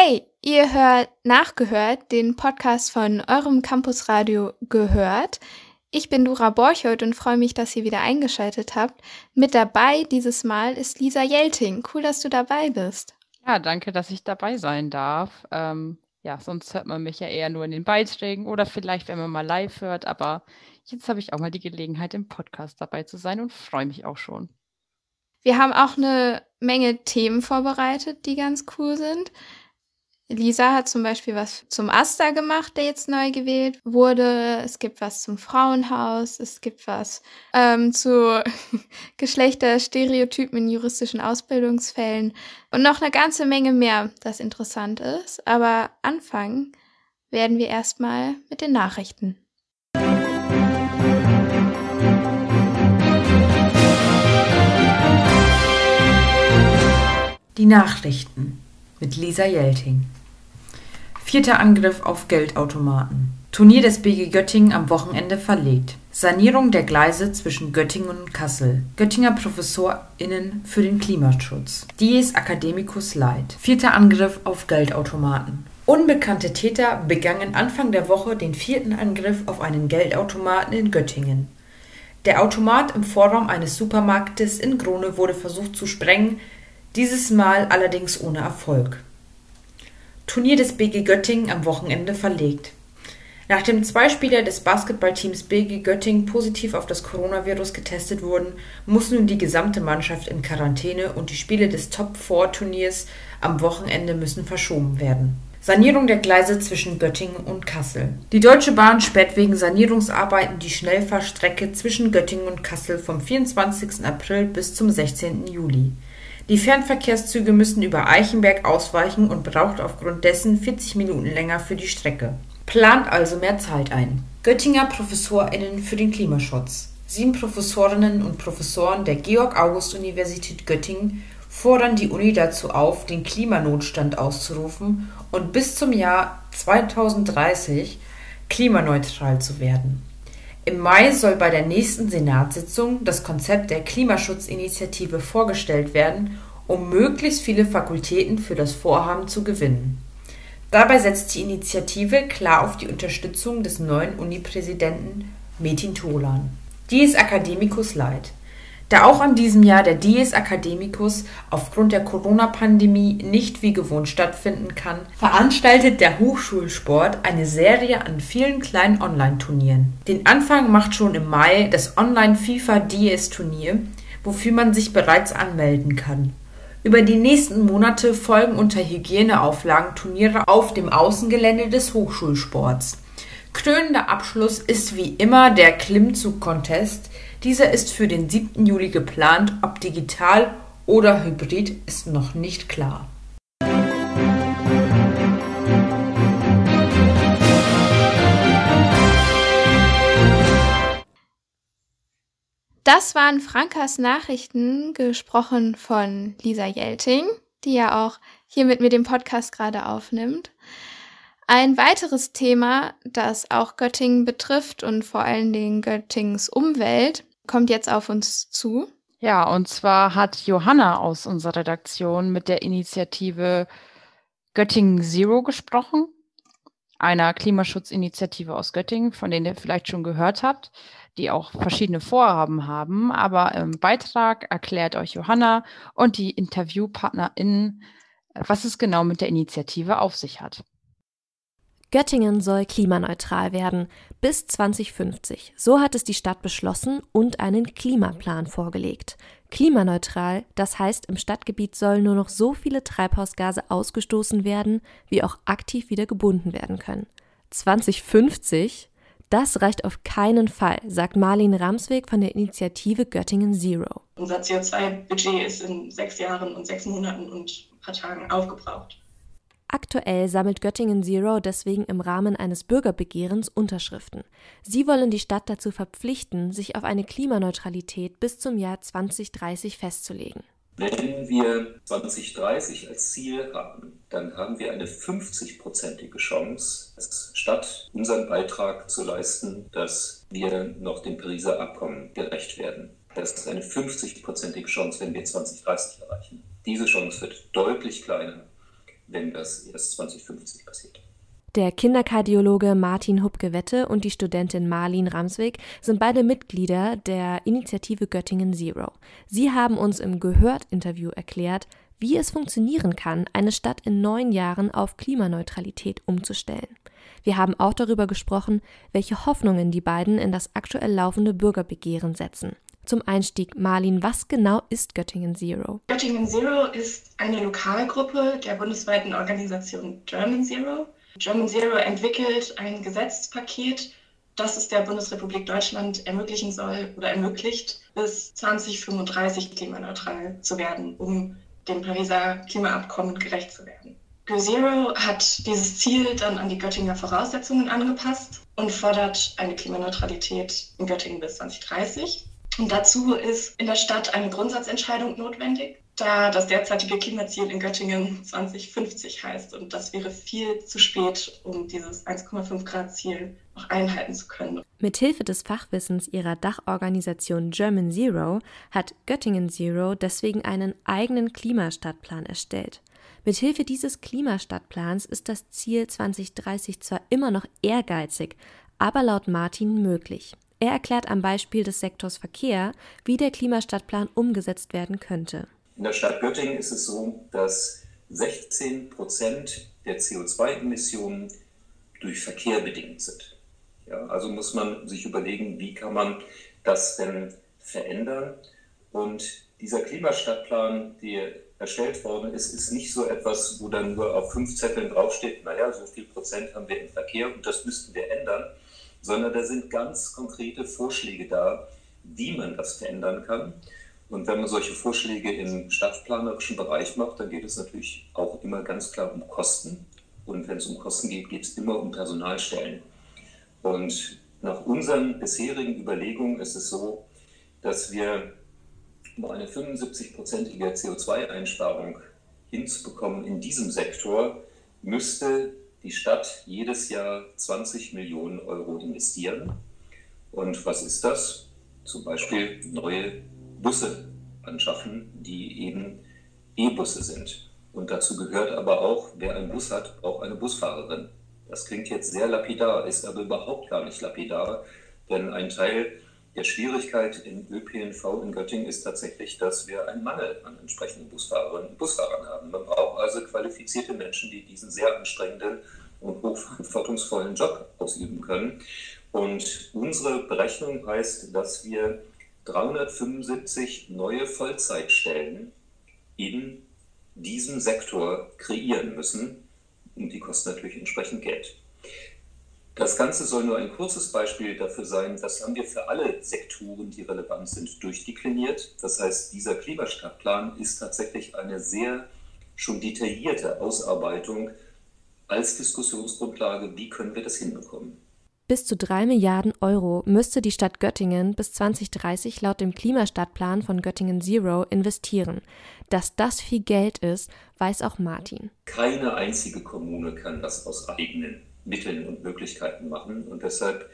Hey, ihr hört nachgehört den Podcast von eurem Campusradio gehört. Ich bin Dora Borchold und freue mich, dass ihr wieder eingeschaltet habt. Mit dabei dieses Mal ist Lisa Jelting. Cool, dass du dabei bist. Ja, danke, dass ich dabei sein darf. Ähm, ja, sonst hört man mich ja eher nur in den Beiträgen oder vielleicht, wenn man mal live hört. Aber jetzt habe ich auch mal die Gelegenheit, im Podcast dabei zu sein und freue mich auch schon. Wir haben auch eine Menge Themen vorbereitet, die ganz cool sind. Lisa hat zum Beispiel was zum Asta gemacht, der jetzt neu gewählt wurde. Es gibt was zum Frauenhaus. Es gibt was ähm, zu Geschlechterstereotypen in juristischen Ausbildungsfällen und noch eine ganze Menge mehr, das interessant ist. Aber anfangen werden wir erstmal mit den Nachrichten. Die Nachrichten mit Lisa Jelting. Vierter Angriff auf Geldautomaten. Turnier des BG Göttingen am Wochenende verlegt. Sanierung der Gleise zwischen Göttingen und Kassel. Göttinger ProfessorInnen für den Klimaschutz. Dies Academicus Light. Vierter Angriff auf Geldautomaten. Unbekannte Täter begangen Anfang der Woche den vierten Angriff auf einen Geldautomaten in Göttingen. Der Automat im Vorraum eines Supermarktes in Grone wurde versucht zu sprengen, dieses Mal allerdings ohne Erfolg. Turnier des BG Göttingen am Wochenende verlegt. Nachdem zwei Spieler des Basketballteams BG Göttingen positiv auf das Coronavirus getestet wurden, muss nun die gesamte Mannschaft in Quarantäne und die Spiele des Top-4-Turniers am Wochenende müssen verschoben werden. Sanierung der Gleise zwischen Göttingen und Kassel. Die Deutsche Bahn sperrt wegen Sanierungsarbeiten die Schnellfahrstrecke zwischen Göttingen und Kassel vom 24. April bis zum 16. Juli. Die Fernverkehrszüge müssen über Eichenberg ausweichen und braucht aufgrund dessen 40 Minuten länger für die Strecke. Plant also mehr Zeit ein. Göttinger ProfessorInnen für den Klimaschutz. Sieben Professorinnen und Professoren der Georg-August-Universität Göttingen fordern die Uni dazu auf, den Klimanotstand auszurufen und bis zum Jahr 2030 klimaneutral zu werden. Im Mai soll bei der nächsten Senatssitzung das Konzept der Klimaschutzinitiative vorgestellt werden, um möglichst viele Fakultäten für das Vorhaben zu gewinnen. Dabei setzt die Initiative klar auf die Unterstützung des neuen Uni-Präsidenten Metin Tolan. Dies Academicus Light da auch an diesem Jahr der Dies Academicus aufgrund der Corona-Pandemie nicht wie gewohnt stattfinden kann, veranstaltet der Hochschulsport eine Serie an vielen kleinen Online-Turnieren. Den Anfang macht schon im Mai das Online-FIFA-Dies-Turnier, wofür man sich bereits anmelden kann. Über die nächsten Monate folgen unter Hygieneauflagen Turniere auf dem Außengelände des Hochschulsports. Krönender Abschluss ist wie immer der Klimmzug-Contest, dieser ist für den 7. Juli geplant, ob digital oder hybrid ist noch nicht klar. Das waren Frankas Nachrichten, gesprochen von Lisa Jelting, die ja auch hier mit mir den Podcast gerade aufnimmt. Ein weiteres Thema, das auch Göttingen betrifft und vor allen Dingen Göttingens Umwelt, kommt jetzt auf uns zu. Ja, und zwar hat Johanna aus unserer Redaktion mit der Initiative Göttingen Zero gesprochen, einer Klimaschutzinitiative aus Göttingen, von denen ihr vielleicht schon gehört habt, die auch verschiedene Vorhaben haben. Aber im Beitrag erklärt euch Johanna und die InterviewpartnerInnen, was es genau mit der Initiative auf sich hat. Göttingen soll klimaneutral werden bis 2050. So hat es die Stadt beschlossen und einen Klimaplan vorgelegt. Klimaneutral, das heißt, im Stadtgebiet sollen nur noch so viele Treibhausgase ausgestoßen werden, wie auch aktiv wieder gebunden werden können. 2050? Das reicht auf keinen Fall, sagt Marlene Ramsweg von der Initiative Göttingen Zero. Unser CO2-Budget ist in sechs Jahren und sechs Monaten und ein paar Tagen aufgebraucht. Aktuell sammelt Göttingen Zero deswegen im Rahmen eines Bürgerbegehrens Unterschriften. Sie wollen die Stadt dazu verpflichten, sich auf eine Klimaneutralität bis zum Jahr 2030 festzulegen. Wenn wir 2030 als Ziel haben, dann haben wir eine 50-prozentige Chance, als Stadt unseren Beitrag zu leisten, dass wir noch dem Pariser Abkommen gerecht werden. Das ist eine 50-prozentige Chance, wenn wir 2030 erreichen. Diese Chance wird deutlich kleiner wenn das erst 2050 passiert. Der Kinderkardiologe Martin Hubke-Wette und die Studentin Marlin Ramswig sind beide Mitglieder der Initiative Göttingen Zero. Sie haben uns im Gehört-Interview erklärt, wie es funktionieren kann, eine Stadt in neun Jahren auf Klimaneutralität umzustellen. Wir haben auch darüber gesprochen, welche Hoffnungen die beiden in das aktuell laufende Bürgerbegehren setzen. Zum Einstieg, Marlin, was genau ist Göttingen Zero? Göttingen Zero ist eine Lokalgruppe der bundesweiten Organisation German Zero. German Zero entwickelt ein Gesetzpaket, das es der Bundesrepublik Deutschland ermöglichen soll oder ermöglicht, bis 2035 klimaneutral zu werden, um dem Pariser Klimaabkommen gerecht zu werden. GoZero hat dieses Ziel dann an die Göttinger Voraussetzungen angepasst und fordert eine Klimaneutralität in Göttingen bis 2030. Und dazu ist in der Stadt eine Grundsatzentscheidung notwendig, da das derzeitige Klimaziel in Göttingen 2050 heißt. Und das wäre viel zu spät, um dieses 1,5 Grad Ziel noch einhalten zu können. Mithilfe des Fachwissens ihrer Dachorganisation German Zero hat Göttingen Zero deswegen einen eigenen Klimastadtplan erstellt. Mithilfe dieses Klimastadtplans ist das Ziel 2030 zwar immer noch ehrgeizig, aber laut Martin möglich. Er erklärt am Beispiel des Sektors Verkehr, wie der Klimastadtplan umgesetzt werden könnte. In der Stadt Göttingen ist es so, dass 16 Prozent der CO2-Emissionen durch Verkehr bedingt sind. Ja, also muss man sich überlegen, wie kann man das denn verändern. Und dieser Klimastadtplan, der erstellt worden ist, ist nicht so etwas, wo dann nur auf fünf Zetteln draufsteht, naja, so viel Prozent haben wir im Verkehr und das müssten wir ändern, sondern da sind ganz konkrete Vorschläge da, wie man das verändern kann. Und wenn man solche Vorschläge im stadtplanerischen Bereich macht, dann geht es natürlich auch immer ganz klar um Kosten. Und wenn es um Kosten geht, geht es immer um Personalstellen. Und nach unseren bisherigen Überlegungen ist es so, dass wir um eine 75-prozentige CO2-Einsparung hinzubekommen in diesem Sektor, müsste die Stadt jedes Jahr 20 Millionen Euro investieren. Und was ist das? Zum Beispiel neue Busse anschaffen, die eben E-Busse sind. Und dazu gehört aber auch, wer einen Bus hat, braucht eine Busfahrerin. Das klingt jetzt sehr lapidar, ist aber überhaupt gar nicht lapidar, denn ein Teil der Schwierigkeit im ÖPNV in Göttingen ist tatsächlich, dass wir einen Mangel an entsprechenden Busfahrerinnen und Busfahrern haben. Man braucht also qualifizierte Menschen, die diesen sehr anstrengenden und hochverantwortungsvollen Job ausüben können. Und unsere Berechnung heißt, dass wir 375 neue Vollzeitstellen in diesem Sektor kreieren müssen. Und die kosten natürlich entsprechend Geld. Das Ganze soll nur ein kurzes Beispiel dafür sein. Das haben wir für alle Sektoren, die relevant sind, durchdekliniert. Das heißt, dieser Klimastadtplan ist tatsächlich eine sehr schon detaillierte Ausarbeitung als Diskussionsgrundlage, wie können wir das hinbekommen. Bis zu drei Milliarden Euro müsste die Stadt Göttingen bis 2030 laut dem Klimastadtplan von Göttingen Zero investieren. Dass das viel Geld ist, weiß auch Martin. Keine einzige Kommune kann das aus eigenen Mitteln und Möglichkeiten machen. Und deshalb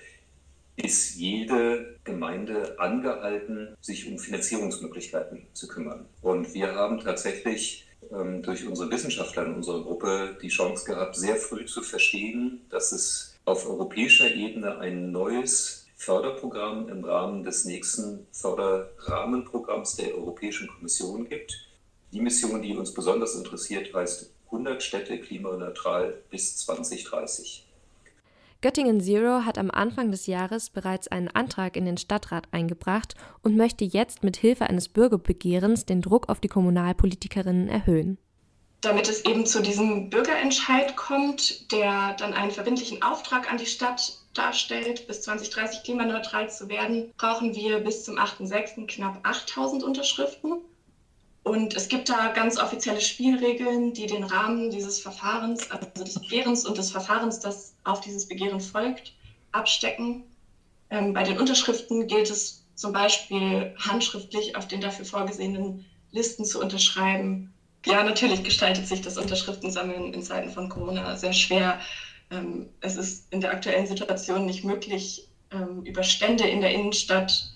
ist jede Gemeinde angehalten, sich um Finanzierungsmöglichkeiten zu kümmern. Und wir haben tatsächlich ähm, durch unsere Wissenschaftler in unserer Gruppe die Chance gehabt, sehr früh zu verstehen, dass es auf europäischer Ebene ein neues Förderprogramm im Rahmen des nächsten Förderrahmenprogramms der Europäischen Kommission gibt. Die Mission, die uns besonders interessiert, heißt 100 Städte klimaneutral bis 2030. Göttingen Zero hat am Anfang des Jahres bereits einen Antrag in den Stadtrat eingebracht und möchte jetzt mit Hilfe eines Bürgerbegehrens den Druck auf die Kommunalpolitikerinnen erhöhen damit es eben zu diesem Bürgerentscheid kommt, der dann einen verbindlichen Auftrag an die Stadt darstellt, bis 2030 klimaneutral zu werden, brauchen wir bis zum 8.6. knapp 8000 Unterschriften. Und es gibt da ganz offizielle Spielregeln, die den Rahmen dieses Verfahrens, also des Begehrens und des Verfahrens, das auf dieses Begehren folgt, abstecken. Ähm, bei den Unterschriften gilt es zum Beispiel handschriftlich auf den dafür vorgesehenen Listen zu unterschreiben ja, natürlich gestaltet sich das Unterschriftensammeln in Zeiten von Corona sehr schwer. Ähm, es ist in der aktuellen Situation nicht möglich, ähm, über Stände in der Innenstadt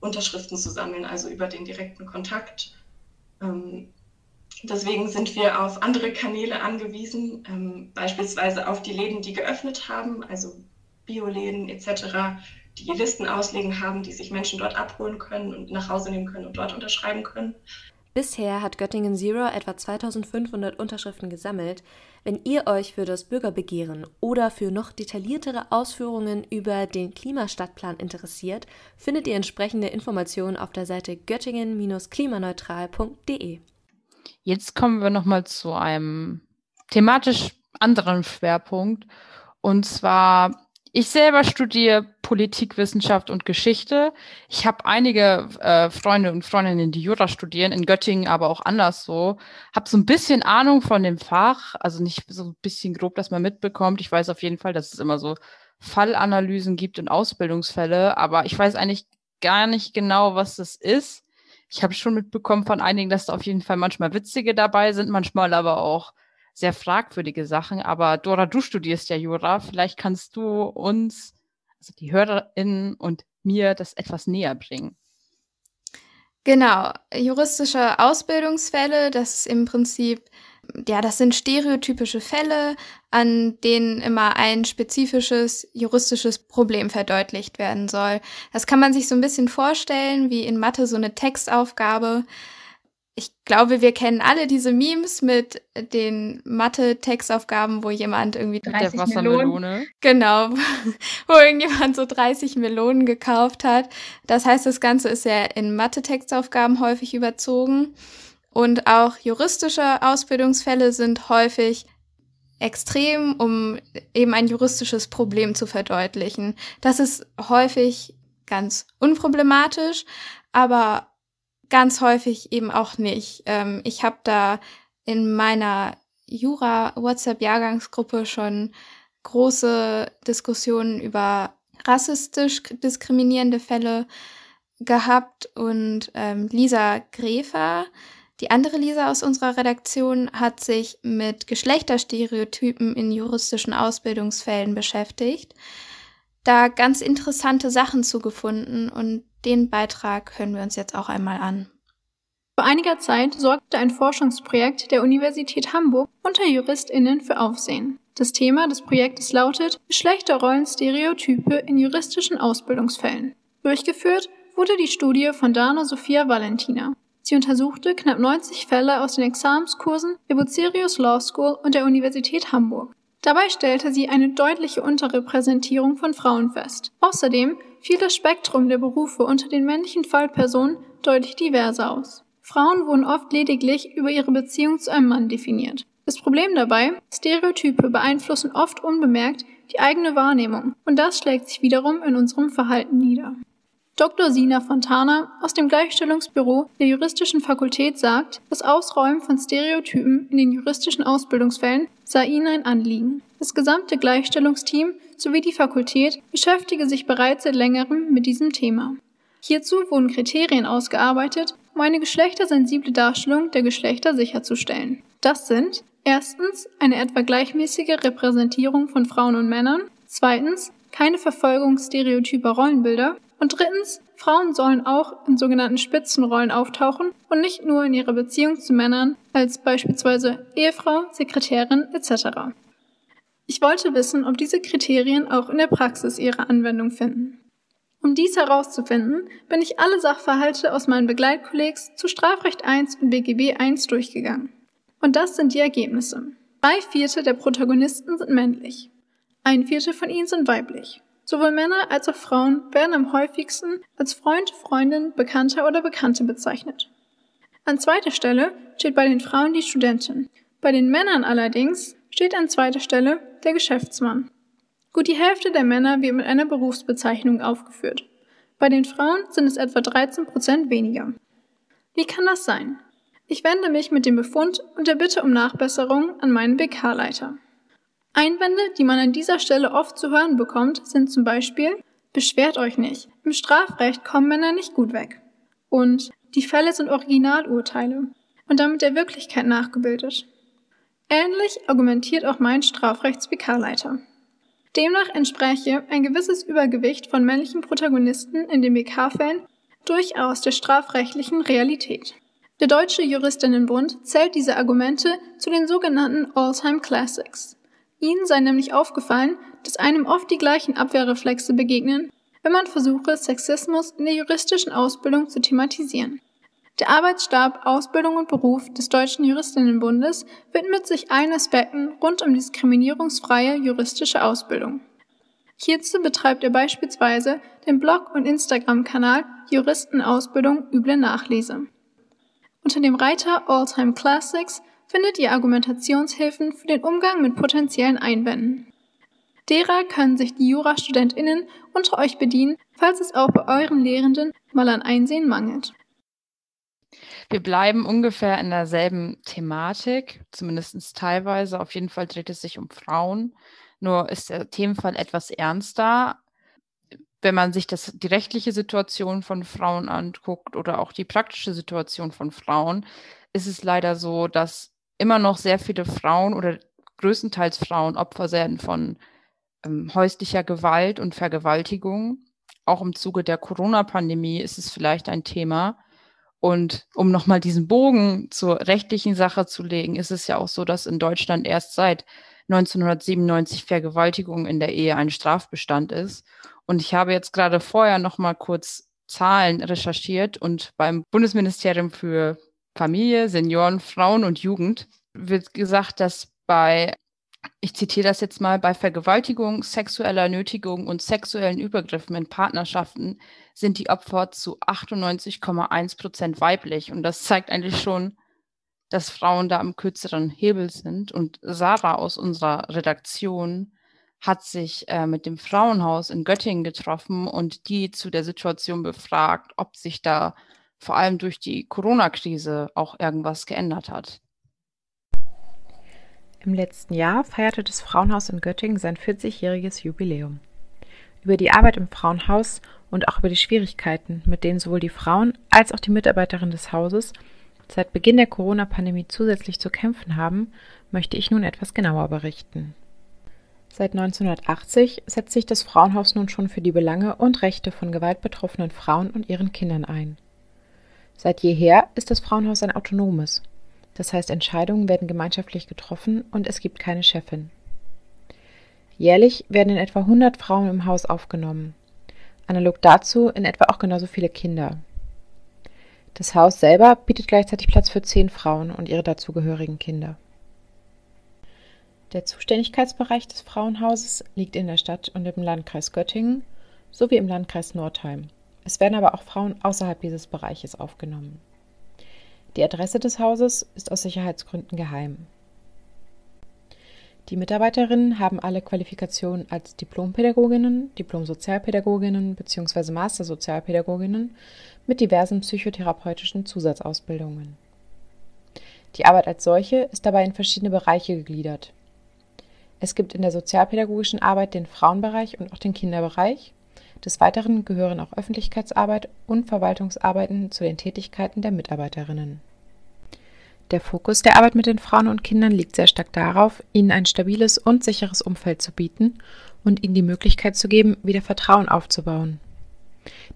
Unterschriften zu sammeln, also über den direkten Kontakt. Ähm, Deswegen sind wir auf andere Kanäle angewiesen, ähm, beispielsweise auf die Läden, die geöffnet haben, also Bioläden etc., die Listen auslegen haben, die sich Menschen dort abholen können und nach Hause nehmen können und dort unterschreiben können. Bisher hat Göttingen Zero etwa 2500 Unterschriften gesammelt. Wenn ihr euch für das Bürgerbegehren oder für noch detailliertere Ausführungen über den Klimastadtplan interessiert, findet ihr entsprechende Informationen auf der Seite göttingen-klimaneutral.de. Jetzt kommen wir nochmal zu einem thematisch anderen Schwerpunkt. Und zwar ich selber studiere Politikwissenschaft und Geschichte. Ich habe einige äh, Freunde und Freundinnen, die Jura studieren, in Göttingen, aber auch anderswo. Habe so ein bisschen Ahnung von dem Fach, also nicht so ein bisschen grob, dass man mitbekommt. Ich weiß auf jeden Fall, dass es immer so Fallanalysen gibt und Ausbildungsfälle, aber ich weiß eigentlich gar nicht genau, was das ist. Ich habe schon mitbekommen von einigen, dass da auf jeden Fall manchmal witzige dabei sind, manchmal aber auch sehr fragwürdige Sachen. Aber Dora, du studierst ja Jura. Vielleicht kannst du uns, also die HörerInnen und mir, das etwas näher bringen. Genau, juristische Ausbildungsfälle, das ist im Prinzip, ja, das sind stereotypische Fälle, an denen immer ein spezifisches juristisches Problem verdeutlicht werden soll. Das kann man sich so ein bisschen vorstellen, wie in Mathe so eine Textaufgabe ich glaube, wir kennen alle diese Memes mit den Mathe-Textaufgaben, wo jemand irgendwie 30 der Melonen, genau, wo irgendjemand so 30 Melonen gekauft hat. Das heißt, das Ganze ist ja in Mathe-Textaufgaben häufig überzogen. Und auch juristische Ausbildungsfälle sind häufig extrem, um eben ein juristisches Problem zu verdeutlichen. Das ist häufig ganz unproblematisch, aber ganz häufig eben auch nicht. Ähm, ich habe da in meiner Jura-WhatsApp-Jahrgangsgruppe schon große Diskussionen über rassistisch diskriminierende Fälle gehabt und ähm, Lisa Gräfer, die andere Lisa aus unserer Redaktion, hat sich mit Geschlechterstereotypen in juristischen Ausbildungsfällen beschäftigt, da ganz interessante Sachen zugefunden und den Beitrag hören wir uns jetzt auch einmal an. Vor einiger Zeit sorgte ein Forschungsprojekt der Universität Hamburg unter JuristInnen für Aufsehen. Das Thema des Projektes lautet Geschlechterrollen-Stereotype in juristischen Ausbildungsfällen. Durchgeführt wurde die Studie von Dana Sophia Valentina. Sie untersuchte knapp 90 Fälle aus den Examenskursen der Bucerius Law School und der Universität Hamburg. Dabei stellte sie eine deutliche Unterrepräsentierung von Frauen fest. Außerdem fiel das Spektrum der Berufe unter den männlichen Fallpersonen deutlich diverser aus. Frauen wurden oft lediglich über ihre Beziehung zu einem Mann definiert. Das Problem dabei, Stereotype beeinflussen oft unbemerkt die eigene Wahrnehmung und das schlägt sich wiederum in unserem Verhalten nieder. Dr. Sina Fontana aus dem Gleichstellungsbüro der Juristischen Fakultät sagt, das Ausräumen von Stereotypen in den juristischen Ausbildungsfällen sei ihnen ein Anliegen. Das gesamte Gleichstellungsteam sowie die Fakultät beschäftige sich bereits seit längerem mit diesem Thema. Hierzu wurden Kriterien ausgearbeitet, um eine geschlechtersensible Darstellung der Geschlechter sicherzustellen. Das sind erstens eine etwa gleichmäßige Repräsentierung von Frauen und Männern, zweitens keine Verfolgung stereotyper Rollenbilder und drittens, Frauen sollen auch in sogenannten Spitzenrollen auftauchen und nicht nur in ihrer Beziehung zu Männern als beispielsweise Ehefrau, Sekretärin etc. Ich wollte wissen, ob diese Kriterien auch in der Praxis ihre Anwendung finden. Um dies herauszufinden, bin ich alle Sachverhalte aus meinen Begleitkollegs zu Strafrecht 1 und BGB 1 durchgegangen. Und das sind die Ergebnisse. Drei Vierte der Protagonisten sind männlich. Ein Viertel von ihnen sind weiblich. Sowohl Männer als auch Frauen werden am häufigsten als Freund, Freundin, Bekannter oder Bekannte bezeichnet. An zweiter Stelle steht bei den Frauen die Studentin. Bei den Männern allerdings steht an zweiter Stelle der Geschäftsmann. Gut die Hälfte der Männer wird mit einer Berufsbezeichnung aufgeführt. Bei den Frauen sind es etwa 13 Prozent weniger. Wie kann das sein? Ich wende mich mit dem Befund und der Bitte um Nachbesserung an meinen BK-Leiter. Einwände, die man an dieser Stelle oft zu hören bekommt, sind zum Beispiel Beschwert euch nicht, im Strafrecht kommen Männer nicht gut weg. Und die Fälle sind Originalurteile und damit der Wirklichkeit nachgebildet. Ähnlich argumentiert auch mein Strafrechts-BK-Leiter. Demnach entspräche ein gewisses Übergewicht von männlichen Protagonisten in den BK-Fällen durchaus der strafrechtlichen Realität. Der Deutsche Juristinnenbund zählt diese Argumente zu den sogenannten All-Time Classics. Ihnen sei nämlich aufgefallen, dass einem oft die gleichen Abwehrreflexe begegnen, wenn man versuche, Sexismus in der juristischen Ausbildung zu thematisieren. Der Arbeitsstab Ausbildung und Beruf des Deutschen Juristinnenbundes widmet sich allen Aspekten rund um diskriminierungsfreie juristische Ausbildung. Hierzu betreibt er beispielsweise den Blog- und Instagram-Kanal Juristenausbildung üble Nachlese. Unter dem Reiter All-Time Classics findet ihr Argumentationshilfen für den Umgang mit potenziellen Einwänden. Derer können sich die JurastudentInnen unter euch bedienen, falls es auch bei euren Lehrenden mal an Einsehen mangelt. Wir bleiben ungefähr in derselben Thematik, zumindest teilweise. Auf jeden Fall dreht es sich um Frauen. Nur ist der Themenfall etwas ernster. Wenn man sich das, die rechtliche Situation von Frauen anguckt oder auch die praktische Situation von Frauen, ist es leider so, dass immer noch sehr viele Frauen oder größtenteils Frauen Opfer werden von ähm, häuslicher Gewalt und Vergewaltigung. Auch im Zuge der Corona-Pandemie ist es vielleicht ein Thema. Und um nochmal diesen Bogen zur rechtlichen Sache zu legen, ist es ja auch so, dass in Deutschland erst seit 1997 Vergewaltigung in der Ehe ein Strafbestand ist. Und ich habe jetzt gerade vorher nochmal kurz Zahlen recherchiert und beim Bundesministerium für Familie, Senioren, Frauen und Jugend wird gesagt, dass bei ich zitiere das jetzt mal, bei Vergewaltigung, sexueller Nötigung und sexuellen Übergriffen in Partnerschaften sind die Opfer zu 98,1 Prozent weiblich. Und das zeigt eigentlich schon, dass Frauen da am kürzeren Hebel sind. Und Sarah aus unserer Redaktion hat sich äh, mit dem Frauenhaus in Göttingen getroffen und die zu der Situation befragt, ob sich da vor allem durch die Corona-Krise auch irgendwas geändert hat. Im letzten Jahr feierte das Frauenhaus in Göttingen sein 40-jähriges Jubiläum. Über die Arbeit im Frauenhaus und auch über die Schwierigkeiten, mit denen sowohl die Frauen als auch die Mitarbeiterinnen des Hauses seit Beginn der Corona-Pandemie zusätzlich zu kämpfen haben, möchte ich nun etwas genauer berichten. Seit 1980 setzt sich das Frauenhaus nun schon für die Belange und Rechte von gewaltbetroffenen Frauen und ihren Kindern ein. Seit jeher ist das Frauenhaus ein autonomes, das heißt, Entscheidungen werden gemeinschaftlich getroffen und es gibt keine Chefin. Jährlich werden in etwa 100 Frauen im Haus aufgenommen. Analog dazu in etwa auch genauso viele Kinder. Das Haus selber bietet gleichzeitig Platz für zehn Frauen und ihre dazugehörigen Kinder. Der Zuständigkeitsbereich des Frauenhauses liegt in der Stadt und im Landkreis Göttingen sowie im Landkreis Nordheim. Es werden aber auch Frauen außerhalb dieses Bereiches aufgenommen. Die Adresse des Hauses ist aus Sicherheitsgründen geheim. Die Mitarbeiterinnen haben alle Qualifikationen als Diplompädagoginnen, Diplomsozialpädagoginnen bzw. Mastersozialpädagoginnen mit diversen psychotherapeutischen Zusatzausbildungen. Die Arbeit als solche ist dabei in verschiedene Bereiche gegliedert. Es gibt in der sozialpädagogischen Arbeit den Frauenbereich und auch den Kinderbereich des Weiteren gehören auch Öffentlichkeitsarbeit und Verwaltungsarbeiten zu den Tätigkeiten der Mitarbeiterinnen. Der Fokus der Arbeit mit den Frauen und Kindern liegt sehr stark darauf, ihnen ein stabiles und sicheres Umfeld zu bieten und ihnen die Möglichkeit zu geben, wieder Vertrauen aufzubauen.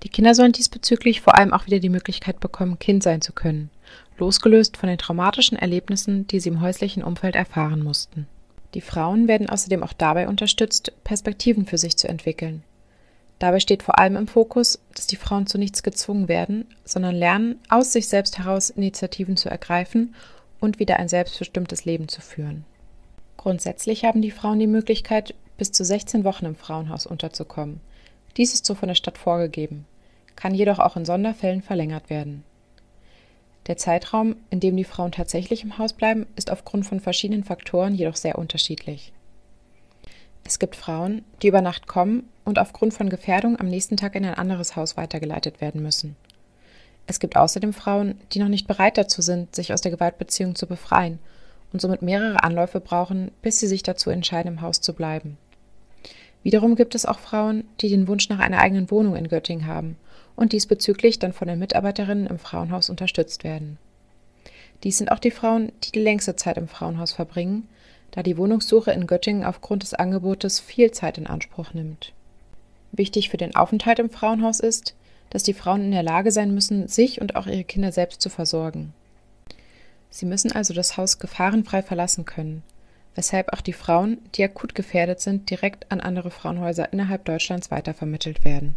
Die Kinder sollen diesbezüglich vor allem auch wieder die Möglichkeit bekommen, Kind sein zu können, losgelöst von den traumatischen Erlebnissen, die sie im häuslichen Umfeld erfahren mussten. Die Frauen werden außerdem auch dabei unterstützt, Perspektiven für sich zu entwickeln, Dabei steht vor allem im Fokus, dass die Frauen zu nichts gezwungen werden, sondern lernen, aus sich selbst heraus Initiativen zu ergreifen und wieder ein selbstbestimmtes Leben zu führen. Grundsätzlich haben die Frauen die Möglichkeit, bis zu 16 Wochen im Frauenhaus unterzukommen. Dies ist so von der Stadt vorgegeben, kann jedoch auch in Sonderfällen verlängert werden. Der Zeitraum, in dem die Frauen tatsächlich im Haus bleiben, ist aufgrund von verschiedenen Faktoren jedoch sehr unterschiedlich. Es gibt Frauen, die über Nacht kommen und aufgrund von Gefährdung am nächsten Tag in ein anderes Haus weitergeleitet werden müssen. Es gibt außerdem Frauen, die noch nicht bereit dazu sind, sich aus der Gewaltbeziehung zu befreien und somit mehrere Anläufe brauchen, bis sie sich dazu entscheiden, im Haus zu bleiben. Wiederum gibt es auch Frauen, die den Wunsch nach einer eigenen Wohnung in Göttingen haben und diesbezüglich dann von den Mitarbeiterinnen im Frauenhaus unterstützt werden. Dies sind auch die Frauen, die die längste Zeit im Frauenhaus verbringen da die Wohnungssuche in Göttingen aufgrund des Angebotes viel Zeit in Anspruch nimmt. Wichtig für den Aufenthalt im Frauenhaus ist, dass die Frauen in der Lage sein müssen, sich und auch ihre Kinder selbst zu versorgen. Sie müssen also das Haus gefahrenfrei verlassen können, weshalb auch die Frauen, die akut gefährdet sind, direkt an andere Frauenhäuser innerhalb Deutschlands weitervermittelt werden.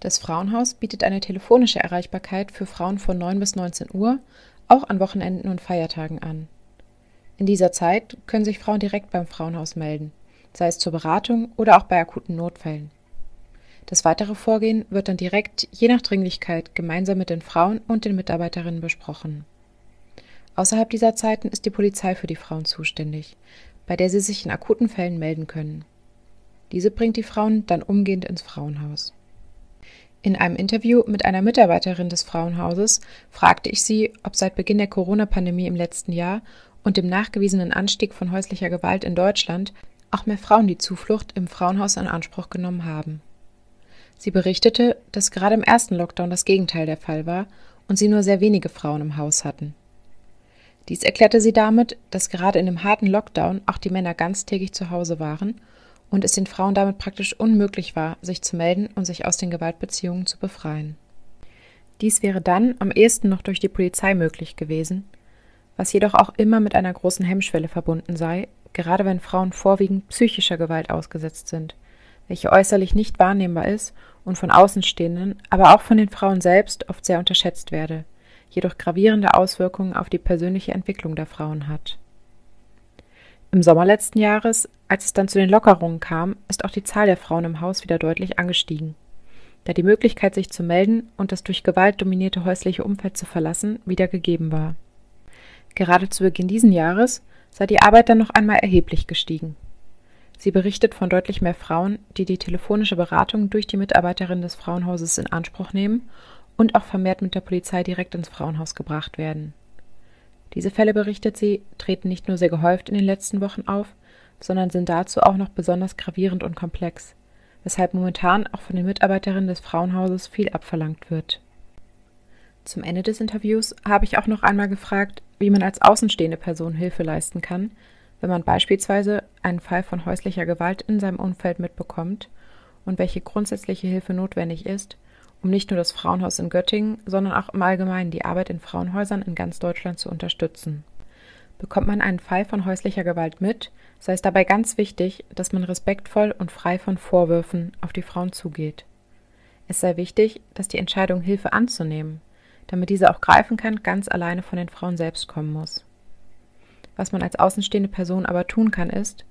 Das Frauenhaus bietet eine telefonische Erreichbarkeit für Frauen von 9 bis 19 Uhr, auch an Wochenenden und Feiertagen an. In dieser Zeit können sich Frauen direkt beim Frauenhaus melden, sei es zur Beratung oder auch bei akuten Notfällen. Das weitere Vorgehen wird dann direkt, je nach Dringlichkeit, gemeinsam mit den Frauen und den Mitarbeiterinnen besprochen. Außerhalb dieser Zeiten ist die Polizei für die Frauen zuständig, bei der sie sich in akuten Fällen melden können. Diese bringt die Frauen dann umgehend ins Frauenhaus. In einem Interview mit einer Mitarbeiterin des Frauenhauses fragte ich sie, ob seit Beginn der Corona-Pandemie im letzten Jahr und dem nachgewiesenen Anstieg von häuslicher Gewalt in Deutschland auch mehr Frauen die Zuflucht im Frauenhaus in Anspruch genommen haben. Sie berichtete, dass gerade im ersten Lockdown das Gegenteil der Fall war und sie nur sehr wenige Frauen im Haus hatten. Dies erklärte sie damit, dass gerade in dem harten Lockdown auch die Männer ganztägig zu Hause waren und es den Frauen damit praktisch unmöglich war, sich zu melden und sich aus den Gewaltbeziehungen zu befreien. Dies wäre dann am ehesten noch durch die Polizei möglich gewesen, was jedoch auch immer mit einer großen Hemmschwelle verbunden sei, gerade wenn Frauen vorwiegend psychischer Gewalt ausgesetzt sind, welche äußerlich nicht wahrnehmbar ist und von Außenstehenden, aber auch von den Frauen selbst oft sehr unterschätzt werde, jedoch gravierende Auswirkungen auf die persönliche Entwicklung der Frauen hat. Im Sommer letzten Jahres, als es dann zu den Lockerungen kam, ist auch die Zahl der Frauen im Haus wieder deutlich angestiegen. Da die Möglichkeit, sich zu melden und das durch Gewalt dominierte häusliche Umfeld zu verlassen, wieder gegeben war. Gerade zu Beginn diesen Jahres sei die Arbeit dann noch einmal erheblich gestiegen. Sie berichtet von deutlich mehr Frauen, die die telefonische Beratung durch die Mitarbeiterin des Frauenhauses in Anspruch nehmen und auch vermehrt mit der Polizei direkt ins Frauenhaus gebracht werden. Diese Fälle, berichtet sie, treten nicht nur sehr gehäuft in den letzten Wochen auf, sondern sind dazu auch noch besonders gravierend und komplex, weshalb momentan auch von den Mitarbeiterinnen des Frauenhauses viel abverlangt wird. Zum Ende des Interviews habe ich auch noch einmal gefragt, wie man als außenstehende Person Hilfe leisten kann, wenn man beispielsweise einen Fall von häuslicher Gewalt in seinem Umfeld mitbekommt und welche grundsätzliche Hilfe notwendig ist, um nicht nur das Frauenhaus in Göttingen, sondern auch im Allgemeinen die Arbeit in Frauenhäusern in ganz Deutschland zu unterstützen. Bekommt man einen Fall von häuslicher Gewalt mit, sei es dabei ganz wichtig, dass man respektvoll und frei von Vorwürfen auf die Frauen zugeht. Es sei wichtig, dass die Entscheidung, Hilfe anzunehmen, damit diese auch greifen kann, ganz alleine von den Frauen selbst kommen muss. Was man als außenstehende Person aber tun kann, ist,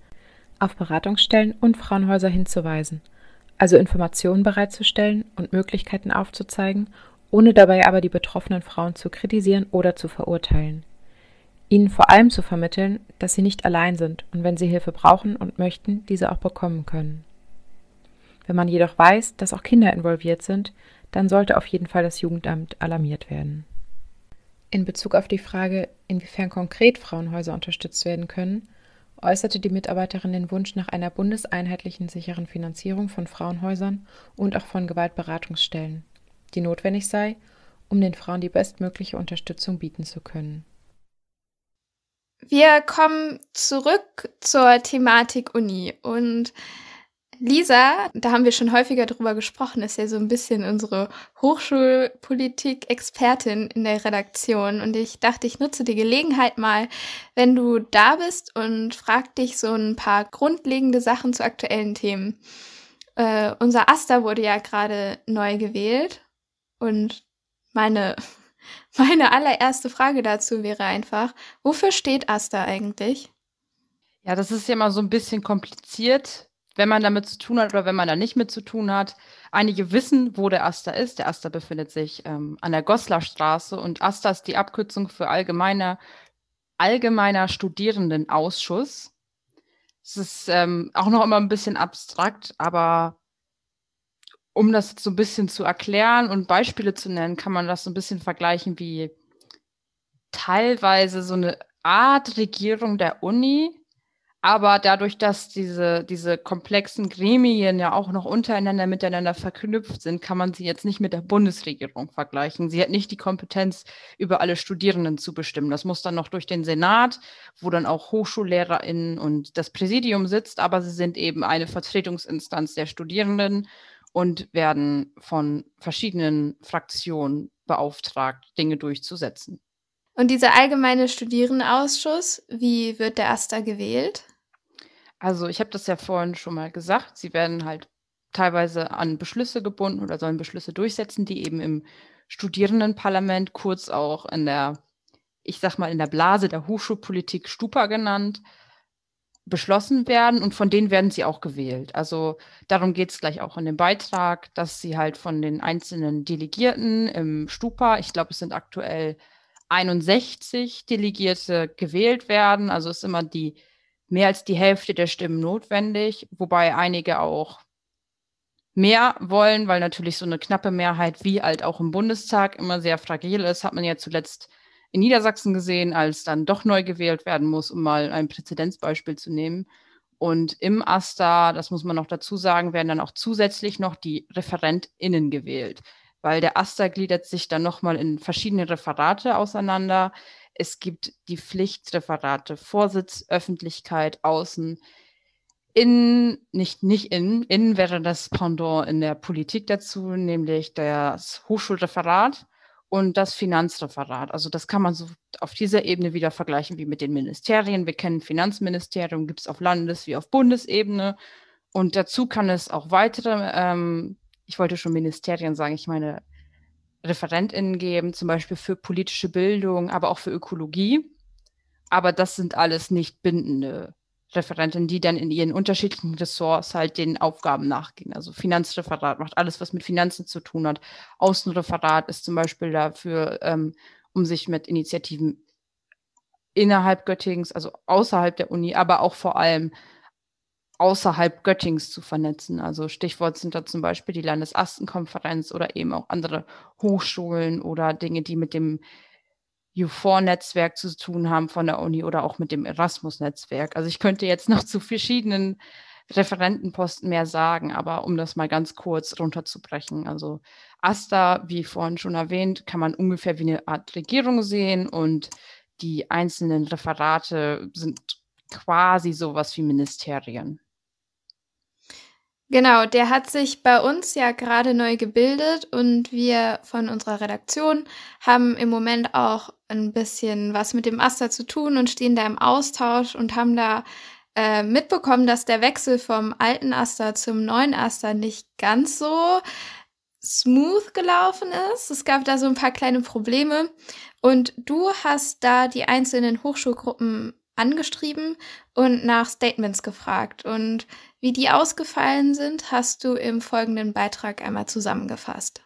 auf Beratungsstellen und Frauenhäuser hinzuweisen – also Informationen bereitzustellen und Möglichkeiten aufzuzeigen, ohne dabei aber die betroffenen Frauen zu kritisieren oder zu verurteilen. Ihnen vor allem zu vermitteln, dass sie nicht allein sind und wenn sie Hilfe brauchen und möchten, diese auch bekommen können. Wenn man jedoch weiß, dass auch Kinder involviert sind, dann sollte auf jeden Fall das Jugendamt alarmiert werden. In Bezug auf die Frage, inwiefern konkret Frauenhäuser unterstützt werden können, äußerte die Mitarbeiterin den Wunsch nach einer bundeseinheitlichen sicheren Finanzierung von Frauenhäusern und auch von Gewaltberatungsstellen, die notwendig sei, um den Frauen die bestmögliche Unterstützung bieten zu können. Wir kommen zurück zur Thematik Uni und Lisa, da haben wir schon häufiger drüber gesprochen, ist ja so ein bisschen unsere Hochschulpolitik-Expertin in der Redaktion. Und ich dachte, ich nutze die Gelegenheit mal, wenn du da bist und frag dich so ein paar grundlegende Sachen zu aktuellen Themen. Äh, unser Aster wurde ja gerade neu gewählt. Und meine, meine allererste Frage dazu wäre einfach, wofür steht Aster eigentlich? Ja, das ist ja immer so ein bisschen kompliziert wenn man damit zu tun hat oder wenn man da nicht mit zu tun hat. Einige wissen, wo der Aster ist. Der Aster befindet sich ähm, an der Goslarstraße und Aster ist die Abkürzung für allgemeiner, allgemeiner Studierendenausschuss. Es ist ähm, auch noch immer ein bisschen abstrakt, aber um das so ein bisschen zu erklären und Beispiele zu nennen, kann man das so ein bisschen vergleichen wie teilweise so eine Art Regierung der Uni, aber dadurch, dass diese, diese komplexen Gremien ja auch noch untereinander miteinander verknüpft sind, kann man sie jetzt nicht mit der Bundesregierung vergleichen. Sie hat nicht die Kompetenz, über alle Studierenden zu bestimmen. Das muss dann noch durch den Senat, wo dann auch HochschullehrerInnen und das Präsidium sitzt, aber sie sind eben eine Vertretungsinstanz der Studierenden und werden von verschiedenen Fraktionen beauftragt, Dinge durchzusetzen. Und dieser allgemeine Studierendenausschuss, wie wird der AStA gewählt? Also ich habe das ja vorhin schon mal gesagt. Sie werden halt teilweise an Beschlüsse gebunden oder sollen Beschlüsse durchsetzen, die eben im Studierendenparlament, kurz auch in der, ich sag mal, in der Blase der Hochschulpolitik Stupa genannt, beschlossen werden und von denen werden sie auch gewählt. Also darum geht es gleich auch in dem Beitrag, dass sie halt von den einzelnen Delegierten im Stupa, ich glaube, es sind aktuell 61 Delegierte gewählt werden. Also ist immer die mehr als die Hälfte der Stimmen notwendig, wobei einige auch mehr wollen, weil natürlich so eine knappe Mehrheit wie halt auch im Bundestag immer sehr fragil ist, hat man ja zuletzt in Niedersachsen gesehen, als dann doch neu gewählt werden muss, um mal ein Präzedenzbeispiel zu nehmen. Und im AStA, das muss man noch dazu sagen, werden dann auch zusätzlich noch die ReferentInnen gewählt, weil der AStA gliedert sich dann nochmal in verschiedene Referate auseinander. Es gibt die Pflichtreferate, Vorsitz, Öffentlichkeit, Außen, in, nicht, nicht in, in wäre das Pendant in der Politik dazu, nämlich das Hochschulreferat und das Finanzreferat. Also das kann man so auf dieser Ebene wieder vergleichen wie mit den Ministerien. Wir kennen Finanzministerium, gibt es auf Landes- wie auf Bundesebene. Und dazu kann es auch weitere, ähm, ich wollte schon Ministerien sagen, ich meine ReferentInnen geben, zum Beispiel für politische Bildung, aber auch für Ökologie. Aber das sind alles nicht bindende Referentinnen, die dann in ihren unterschiedlichen Ressorts halt den Aufgaben nachgehen. Also Finanzreferat macht alles, was mit Finanzen zu tun hat. Außenreferat ist zum Beispiel dafür, ähm, um sich mit Initiativen innerhalb Göttings, also außerhalb der Uni, aber auch vor allem außerhalb Göttings zu vernetzen. Also Stichwort sind da zum Beispiel die Landesastenkonferenz oder eben auch andere Hochschulen oder Dinge, die mit dem U4-Netzwerk zu tun haben von der Uni oder auch mit dem Erasmus-Netzwerk. Also ich könnte jetzt noch zu verschiedenen Referentenposten mehr sagen, aber um das mal ganz kurz runterzubrechen. Also AStA, wie vorhin schon erwähnt, kann man ungefähr wie eine Art Regierung sehen und die einzelnen Referate sind quasi sowas wie Ministerien. Genau, der hat sich bei uns ja gerade neu gebildet und wir von unserer Redaktion haben im Moment auch ein bisschen was mit dem Aster zu tun und stehen da im Austausch und haben da äh, mitbekommen, dass der Wechsel vom alten Aster zum neuen Aster nicht ganz so smooth gelaufen ist. Es gab da so ein paar kleine Probleme und du hast da die einzelnen Hochschulgruppen angeschrieben und nach Statements gefragt. Und wie die ausgefallen sind, hast du im folgenden Beitrag einmal zusammengefasst.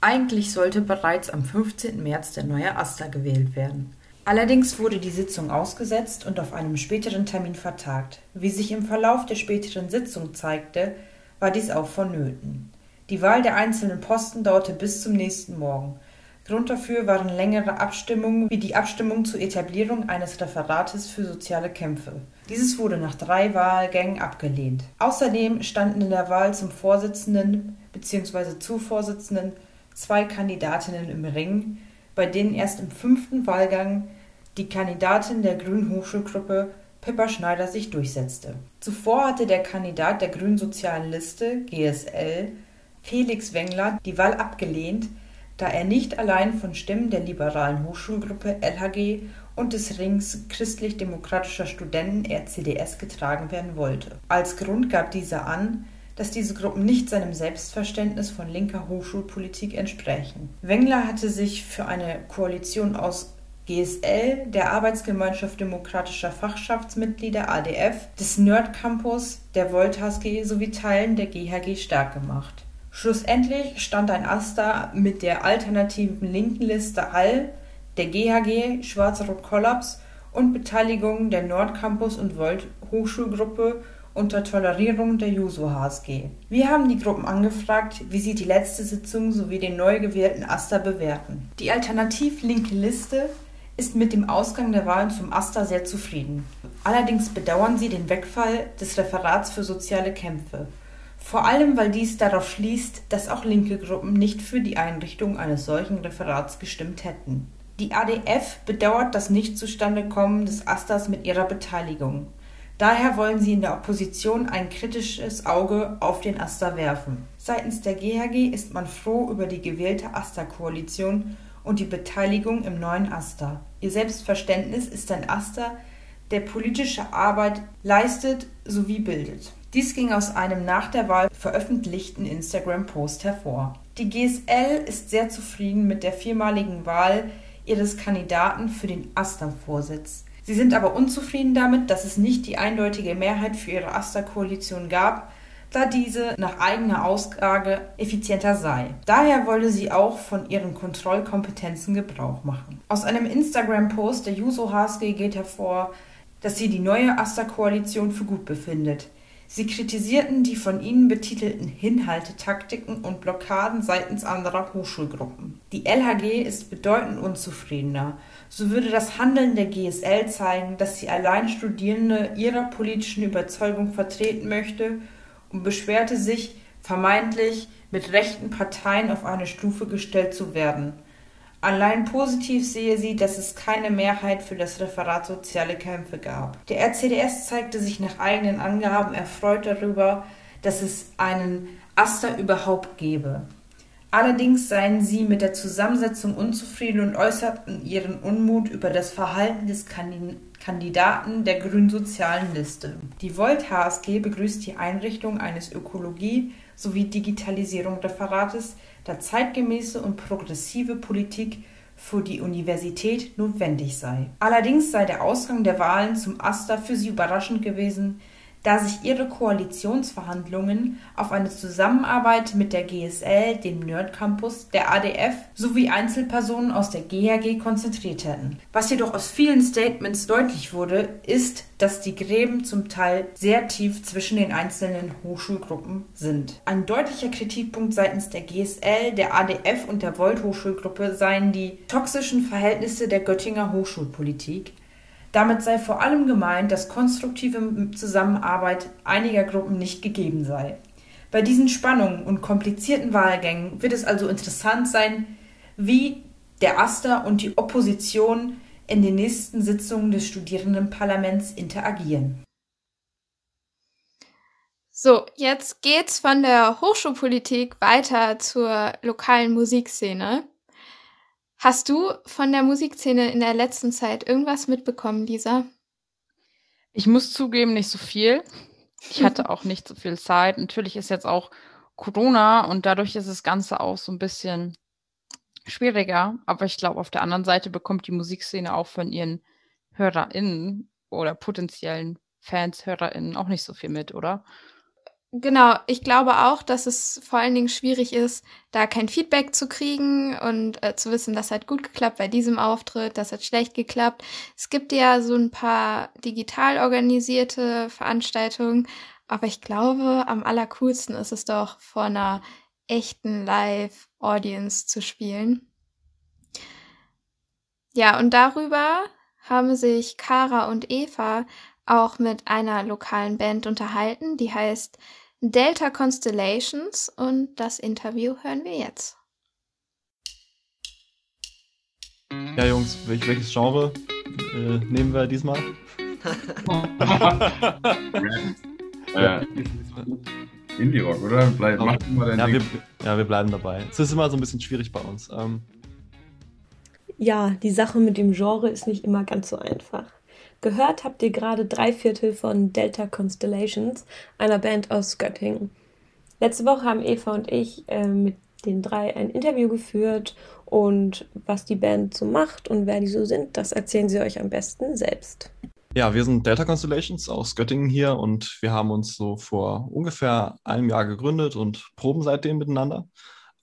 Eigentlich sollte bereits am 15. März der neue Aster gewählt werden. Allerdings wurde die Sitzung ausgesetzt und auf einem späteren Termin vertagt. Wie sich im Verlauf der späteren Sitzung zeigte, war dies auch vonnöten. Die Wahl der einzelnen Posten dauerte bis zum nächsten Morgen. Grund dafür waren längere Abstimmungen wie die Abstimmung zur Etablierung eines Referates für soziale Kämpfe. Dieses wurde nach drei Wahlgängen abgelehnt. Außerdem standen in der Wahl zum Vorsitzenden bzw. zu Vorsitzenden zwei Kandidatinnen im Ring, bei denen erst im fünften Wahlgang die Kandidatin der Grünen Hochschulgruppe Pippa Schneider sich durchsetzte. Zuvor hatte der Kandidat der Grünen Sozialen Liste GSL Felix Wengler die Wahl abgelehnt, da er nicht allein von Stimmen der liberalen Hochschulgruppe LHG und des Rings christlich-demokratischer Studenten RCDS getragen werden wollte. Als Grund gab dieser an, dass diese Gruppen nicht seinem Selbstverständnis von linker Hochschulpolitik entsprechen. Wengler hatte sich für eine Koalition aus GSL, der Arbeitsgemeinschaft demokratischer Fachschaftsmitglieder ADF, des Nerd Campus, der Volt HSG sowie Teilen der GHG stark gemacht. Schlussendlich stand ein Asta mit der alternativen linken Liste All, der GHG, Schwarz-Rot Kollaps und Beteiligung der Nordcampus und Volt Hochschulgruppe unter Tolerierung der Juso HSG. Wir haben die Gruppen angefragt, wie sie die letzte Sitzung sowie den neu gewählten Asta bewerten. Die alternativ linke Liste ist mit dem Ausgang der Wahlen zum Asta sehr zufrieden. Allerdings bedauern sie den Wegfall des Referats für soziale Kämpfe. Vor allem, weil dies darauf schließt, dass auch linke Gruppen nicht für die Einrichtung eines solchen Referats gestimmt hätten. Die ADF bedauert das Nichtzustandekommen des Astas mit ihrer Beteiligung. Daher wollen sie in der Opposition ein kritisches Auge auf den Asta werfen. Seitens der GHG ist man froh über die gewählte Asta-Koalition und die Beteiligung im neuen Aster. Ihr Selbstverständnis ist ein Aster, der politische Arbeit leistet sowie bildet. Dies ging aus einem nach der Wahl veröffentlichten Instagram-Post hervor. Die GSL ist sehr zufrieden mit der viermaligen Wahl ihres Kandidaten für den AStA-Vorsitz. Sie sind aber unzufrieden damit, dass es nicht die eindeutige Mehrheit für ihre AStA-Koalition gab, da diese nach eigener Aussage effizienter sei. Daher wolle sie auch von ihren Kontrollkompetenzen Gebrauch machen. Aus einem Instagram-Post der Juso HSG geht hervor, dass sie die neue AStA-Koalition für gut befindet. Sie kritisierten die von ihnen betitelten Hinhaltetaktiken und Blockaden seitens anderer Hochschulgruppen. Die LHG ist bedeutend unzufriedener. So würde das Handeln der GSL zeigen, dass sie allein Studierende ihrer politischen Überzeugung vertreten möchte und beschwerte sich, vermeintlich mit rechten Parteien auf eine Stufe gestellt zu werden. Allein positiv sehe sie, dass es keine Mehrheit für das Referat Soziale Kämpfe gab. Der RCDS zeigte sich nach eigenen Angaben erfreut darüber, dass es einen Aster überhaupt gebe. Allerdings seien sie mit der Zusammensetzung unzufrieden und äußerten ihren Unmut über das Verhalten des Kandidaten der grün-sozialen Liste. Die Volt HSG begrüßt die Einrichtung eines Ökologie- sowie Digitalisierung-Referates, da zeitgemäße und progressive Politik für die Universität notwendig sei. Allerdings sei der Ausgang der Wahlen zum AStA für sie überraschend gewesen, da sich ihre Koalitionsverhandlungen auf eine Zusammenarbeit mit der GSL, dem Nerd Campus, der ADF sowie Einzelpersonen aus der GHG konzentriert hätten. Was jedoch aus vielen Statements deutlich wurde, ist, dass die Gräben zum Teil sehr tief zwischen den einzelnen Hochschulgruppen sind. Ein deutlicher Kritikpunkt seitens der GSL, der ADF und der Volt Hochschulgruppe seien die toxischen Verhältnisse der Göttinger Hochschulpolitik, damit sei vor allem gemeint, dass konstruktive Zusammenarbeit einiger Gruppen nicht gegeben sei. Bei diesen Spannungen und komplizierten Wahlgängen wird es also interessant sein, wie der Aster und die Opposition in den nächsten Sitzungen des Studierendenparlaments interagieren. So, jetzt geht's von der Hochschulpolitik weiter zur lokalen Musikszene. Hast du von der Musikszene in der letzten Zeit irgendwas mitbekommen, Lisa? Ich muss zugeben, nicht so viel. Ich hatte auch nicht so viel Zeit. Natürlich ist jetzt auch Corona und dadurch ist das Ganze auch so ein bisschen schwieriger. Aber ich glaube, auf der anderen Seite bekommt die Musikszene auch von ihren HörerInnen oder potenziellen Fans, HörerInnen auch nicht so viel mit, oder? Genau, ich glaube auch, dass es vor allen Dingen schwierig ist, da kein Feedback zu kriegen und äh, zu wissen, das hat gut geklappt bei diesem Auftritt, das hat schlecht geklappt. Es gibt ja so ein paar digital organisierte Veranstaltungen, aber ich glaube, am allercoolsten ist es doch vor einer echten Live-Audience zu spielen. Ja, und darüber haben sich Kara und Eva auch mit einer lokalen Band unterhalten, die heißt Delta Constellations und das Interview hören wir jetzt. Ja, Jungs, welch, welches Genre äh, nehmen wir diesmal? ja. Indie-Rock, oder? Bleib, mach mal dein ja, Ding. Wir, ja, wir bleiben dabei. Es ist immer so ein bisschen schwierig bei uns. Ähm, ja, die Sache mit dem Genre ist nicht immer ganz so einfach. Gehört habt ihr gerade drei Viertel von Delta Constellations, einer Band aus Göttingen. Letzte Woche haben Eva und ich äh, mit den drei ein Interview geführt und was die Band so macht und wer die so sind, das erzählen sie euch am besten selbst. Ja, wir sind Delta Constellations aus Göttingen hier und wir haben uns so vor ungefähr einem Jahr gegründet und proben seitdem miteinander.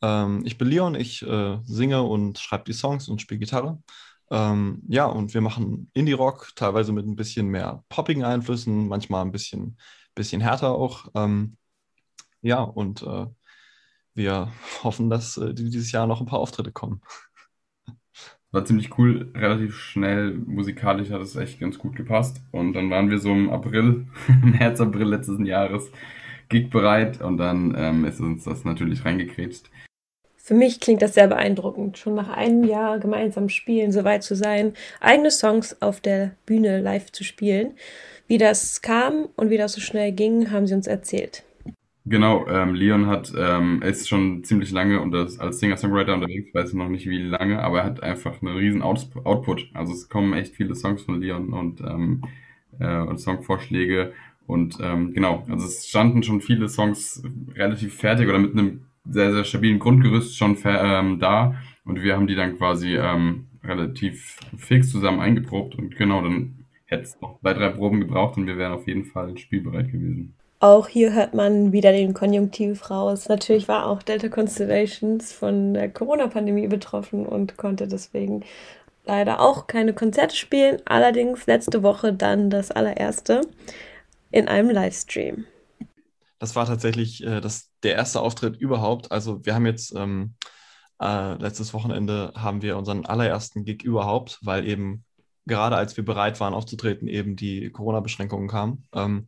Ähm, ich bin Leon, ich äh, singe und schreibe die Songs und spiele Gitarre. Ähm, ja, und wir machen Indie-Rock, teilweise mit ein bisschen mehr poppigen Einflüssen, manchmal ein bisschen, bisschen härter auch. Ähm, ja, und äh, wir hoffen, dass äh, dieses Jahr noch ein paar Auftritte kommen. War ziemlich cool, relativ schnell musikalisch hat es echt ganz gut gepasst. Und dann waren wir so im April, März, April letzten Jahres gig bereit und dann ähm, ist uns das natürlich reingekrätscht. Für mich klingt das sehr beeindruckend, schon nach einem Jahr gemeinsam spielen, so weit zu sein, eigene Songs auf der Bühne live zu spielen. Wie das kam und wie das so schnell ging, haben sie uns erzählt. Genau, ähm, Leon hat, ähm, ist schon ziemlich lange und als Singer-Songwriter unterwegs, ich weiß noch nicht wie lange, aber er hat einfach einen riesen Out Output. Also es kommen echt viele Songs von Leon und, ähm, äh, und Songvorschläge und ähm, genau, also es standen schon viele Songs relativ fertig oder mit einem sehr, sehr stabilen Grundgerüst schon ähm, da und wir haben die dann quasi ähm, relativ fix zusammen eingeprobt und genau, dann hätte es noch zwei, drei Proben gebraucht und wir wären auf jeden Fall spielbereit gewesen. Auch hier hört man wieder den Konjunktiv raus. Natürlich war auch Delta Constellations von der Corona-Pandemie betroffen und konnte deswegen leider auch keine Konzerte spielen. Allerdings letzte Woche dann das allererste in einem Livestream. Das war tatsächlich äh, das, der erste Auftritt überhaupt. Also wir haben jetzt ähm, äh, letztes Wochenende haben wir unseren allerersten Gig überhaupt, weil eben gerade als wir bereit waren aufzutreten, eben die Corona-Beschränkungen kamen. Ähm,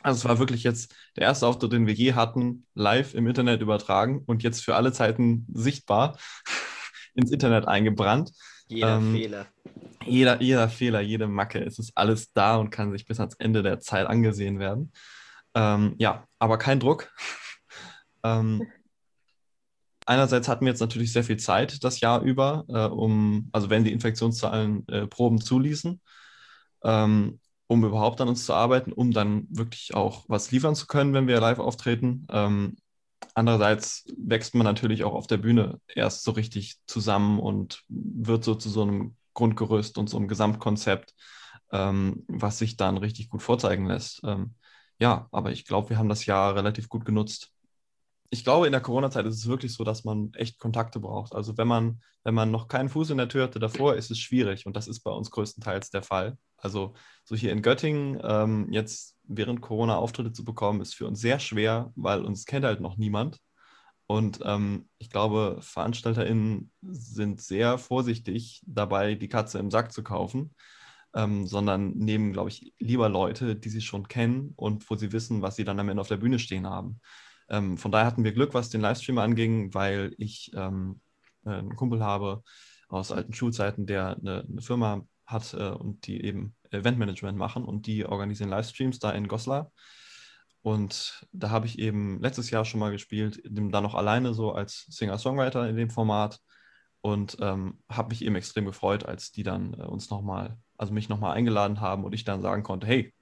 also es war wirklich jetzt der erste Auftritt, den wir je hatten, live im Internet übertragen und jetzt für alle Zeiten sichtbar ins Internet eingebrannt. Jeder ähm, Fehler. Jeder, jeder Fehler, jede Macke, es ist alles da und kann sich bis ans Ende der Zeit angesehen werden. Ähm, ja, aber kein Druck. ähm, einerseits hatten wir jetzt natürlich sehr viel Zeit das Jahr über, äh, um, also wenn die Infektionszahlen äh, Proben zuließen. Ähm, um überhaupt an uns zu arbeiten, um dann wirklich auch was liefern zu können, wenn wir live auftreten. Ähm, andererseits wächst man natürlich auch auf der Bühne erst so richtig zusammen und wird so zu so einem Grundgerüst und so einem Gesamtkonzept, ähm, was sich dann richtig gut vorzeigen lässt. Ähm, ja, aber ich glaube, wir haben das Jahr relativ gut genutzt. Ich glaube, in der Corona-Zeit ist es wirklich so, dass man echt Kontakte braucht. Also wenn man, wenn man noch keinen Fuß in der Tür hatte davor, ist es schwierig und das ist bei uns größtenteils der Fall. Also so hier in Göttingen ähm, jetzt während Corona Auftritte zu bekommen, ist für uns sehr schwer, weil uns kennt halt noch niemand. Und ähm, ich glaube, VeranstalterInnen sind sehr vorsichtig dabei, die Katze im Sack zu kaufen, ähm, sondern nehmen, glaube ich, lieber Leute, die sie schon kennen und wo sie wissen, was sie dann am Ende auf der Bühne stehen haben. Ähm, von daher hatten wir Glück, was den Livestream anging, weil ich ähm, einen Kumpel habe aus alten Schulzeiten, der eine, eine Firma hat äh, und die eben Eventmanagement machen und die organisieren Livestreams da in Goslar. Und da habe ich eben letztes Jahr schon mal gespielt, da noch alleine so als Singer-Songwriter in dem Format und ähm, habe mich eben extrem gefreut, als die dann äh, uns nochmal, also mich nochmal eingeladen haben und ich dann sagen konnte, hey,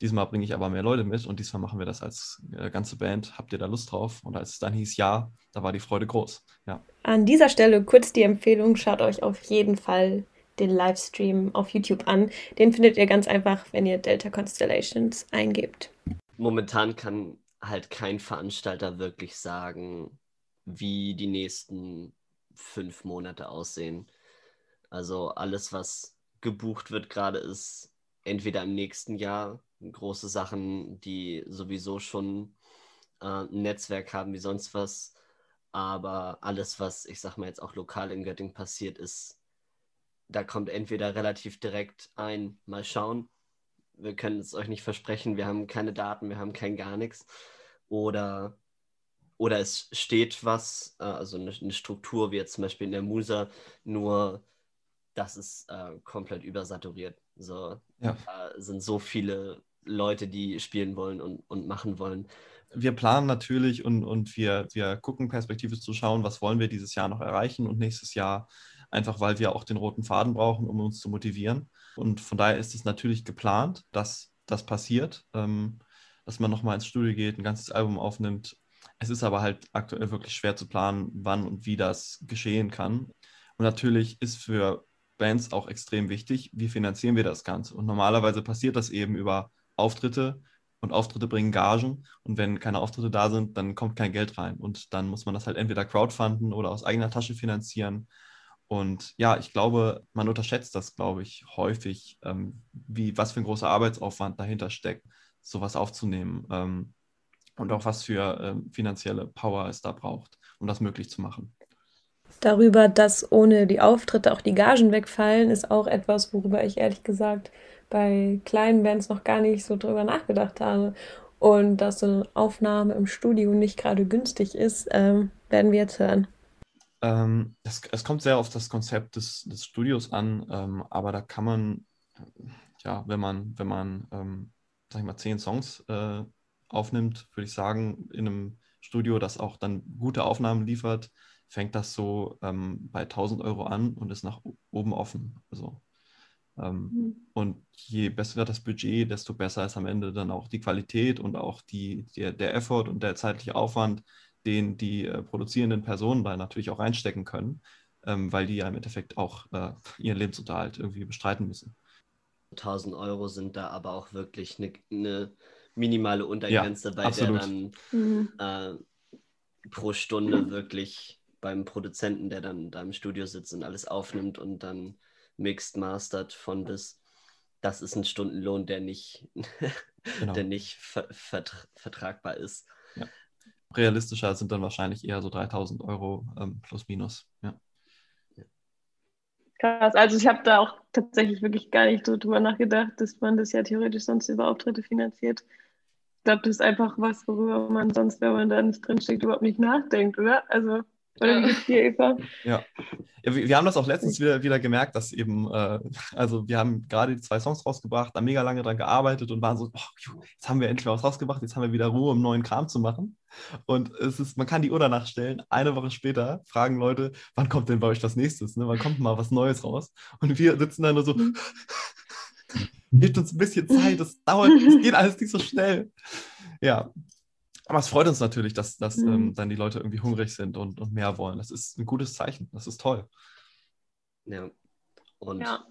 diesmal bringe ich aber mehr Leute mit und diesmal machen wir das als äh, ganze Band. Habt ihr da Lust drauf? Und als es dann hieß ja, da war die Freude groß. Ja. An dieser Stelle kurz die Empfehlung, schaut euch auf jeden Fall den Livestream auf YouTube an. Den findet ihr ganz einfach, wenn ihr Delta Constellations eingebt. Momentan kann halt kein Veranstalter wirklich sagen, wie die nächsten fünf Monate aussehen. Also alles, was gebucht wird gerade, ist entweder im nächsten Jahr große Sachen, die sowieso schon äh, ein Netzwerk haben wie sonst was. Aber alles, was ich sag mal jetzt auch lokal in Göttingen passiert, ist da kommt entweder relativ direkt ein, mal schauen, wir können es euch nicht versprechen, wir haben keine Daten, wir haben kein gar nichts. Oder, oder es steht was, äh, also eine, eine, Struktur, wie jetzt zum Beispiel in der Musa, nur das ist äh, komplett übersaturiert. So, ja. Da sind so viele Leute, die spielen wollen und, und machen wollen. Wir planen natürlich und, und wir, wir gucken perspektivisch zu schauen, was wollen wir dieses Jahr noch erreichen und nächstes Jahr einfach weil wir auch den roten Faden brauchen, um uns zu motivieren. Und von daher ist es natürlich geplant, dass das passiert, ähm, dass man nochmal ins Studio geht, ein ganzes Album aufnimmt. Es ist aber halt aktuell wirklich schwer zu planen, wann und wie das geschehen kann. Und natürlich ist für Bands auch extrem wichtig, wie finanzieren wir das Ganze. Und normalerweise passiert das eben über Auftritte und Auftritte bringen Gagen. Und wenn keine Auftritte da sind, dann kommt kein Geld rein. Und dann muss man das halt entweder crowdfunden oder aus eigener Tasche finanzieren. Und ja, ich glaube, man unterschätzt das, glaube ich, häufig, ähm, wie, was für ein großer Arbeitsaufwand dahinter steckt, sowas aufzunehmen ähm, und auch was für ähm, finanzielle Power es da braucht, um das möglich zu machen. Darüber, dass ohne die Auftritte auch die Gagen wegfallen, ist auch etwas, worüber ich ehrlich gesagt bei kleinen Bands noch gar nicht so drüber nachgedacht habe. Und dass so eine Aufnahme im Studio nicht gerade günstig ist, ähm, werden wir jetzt hören. Ähm, es, es, kommt sehr auf das Konzept des, des Studios an, ähm, aber da kann man, ja, wenn man, wenn man, ähm, sag ich mal, zehn Songs äh, aufnimmt, würde ich sagen, in einem Studio, das auch dann gute Aufnahmen liefert, fängt das so ähm, bei 1000 Euro an und ist nach oben offen. Also, ähm, mhm. Und je besser das Budget, desto besser ist am Ende dann auch die Qualität und auch die, der, der Effort und der zeitliche Aufwand, den die äh, produzierenden Personen da natürlich auch reinstecken können, ähm, weil die ja im Endeffekt auch äh, ihren Lebensunterhalt irgendwie bestreiten müssen. 1000 Euro sind da aber auch wirklich eine, eine minimale Untergrenze, ja, bei absolut. der dann Mhm. äh, pro Stunde wirklich beim Produzenten, der dann da im Studio sitzt und alles aufnimmt und dann mixed, mastert von bis, das ist ein Stundenlohn, der nicht, Genau. der nicht ver vertra vertragbar ist. Ja. Realistischer sind dann wahrscheinlich eher so 3000 Euro ähm, plus minus. Ja. Krass, also ich habe da auch tatsächlich wirklich gar nicht so drüber nachgedacht, dass man das ja theoretisch sonst über Auftritte finanziert. Ich glaube, das ist einfach was, worüber man sonst, wenn man da nicht drinsteckt, überhaupt nicht nachdenkt, oder? Also, oder wie geht's dir, Eva? Ja, ja wir, wir haben das auch letztens wieder, wieder gemerkt, dass eben, äh, also wir haben gerade die zwei Songs rausgebracht, da mega lange dran gearbeitet und waren so, oh, jetzt haben wir endlich was rausgebracht, jetzt haben wir wieder Ruhe, um neuen Kram zu machen. Und es ist, man kann die Uhr danach stellen, eine Woche später fragen Leute, wann kommt denn bei euch was nächstes, ne? wann kommt mal was Neues raus? Und wir sitzen da nur so, gebt uns ein bisschen Zeit, das dauert, es geht alles nicht so schnell. Ja, aber es freut uns natürlich, dass, dass Mhm. ähm, dann die Leute irgendwie hungrig sind und, und mehr wollen. Das ist ein gutes Zeichen. Das ist toll. Ja. Und Ja.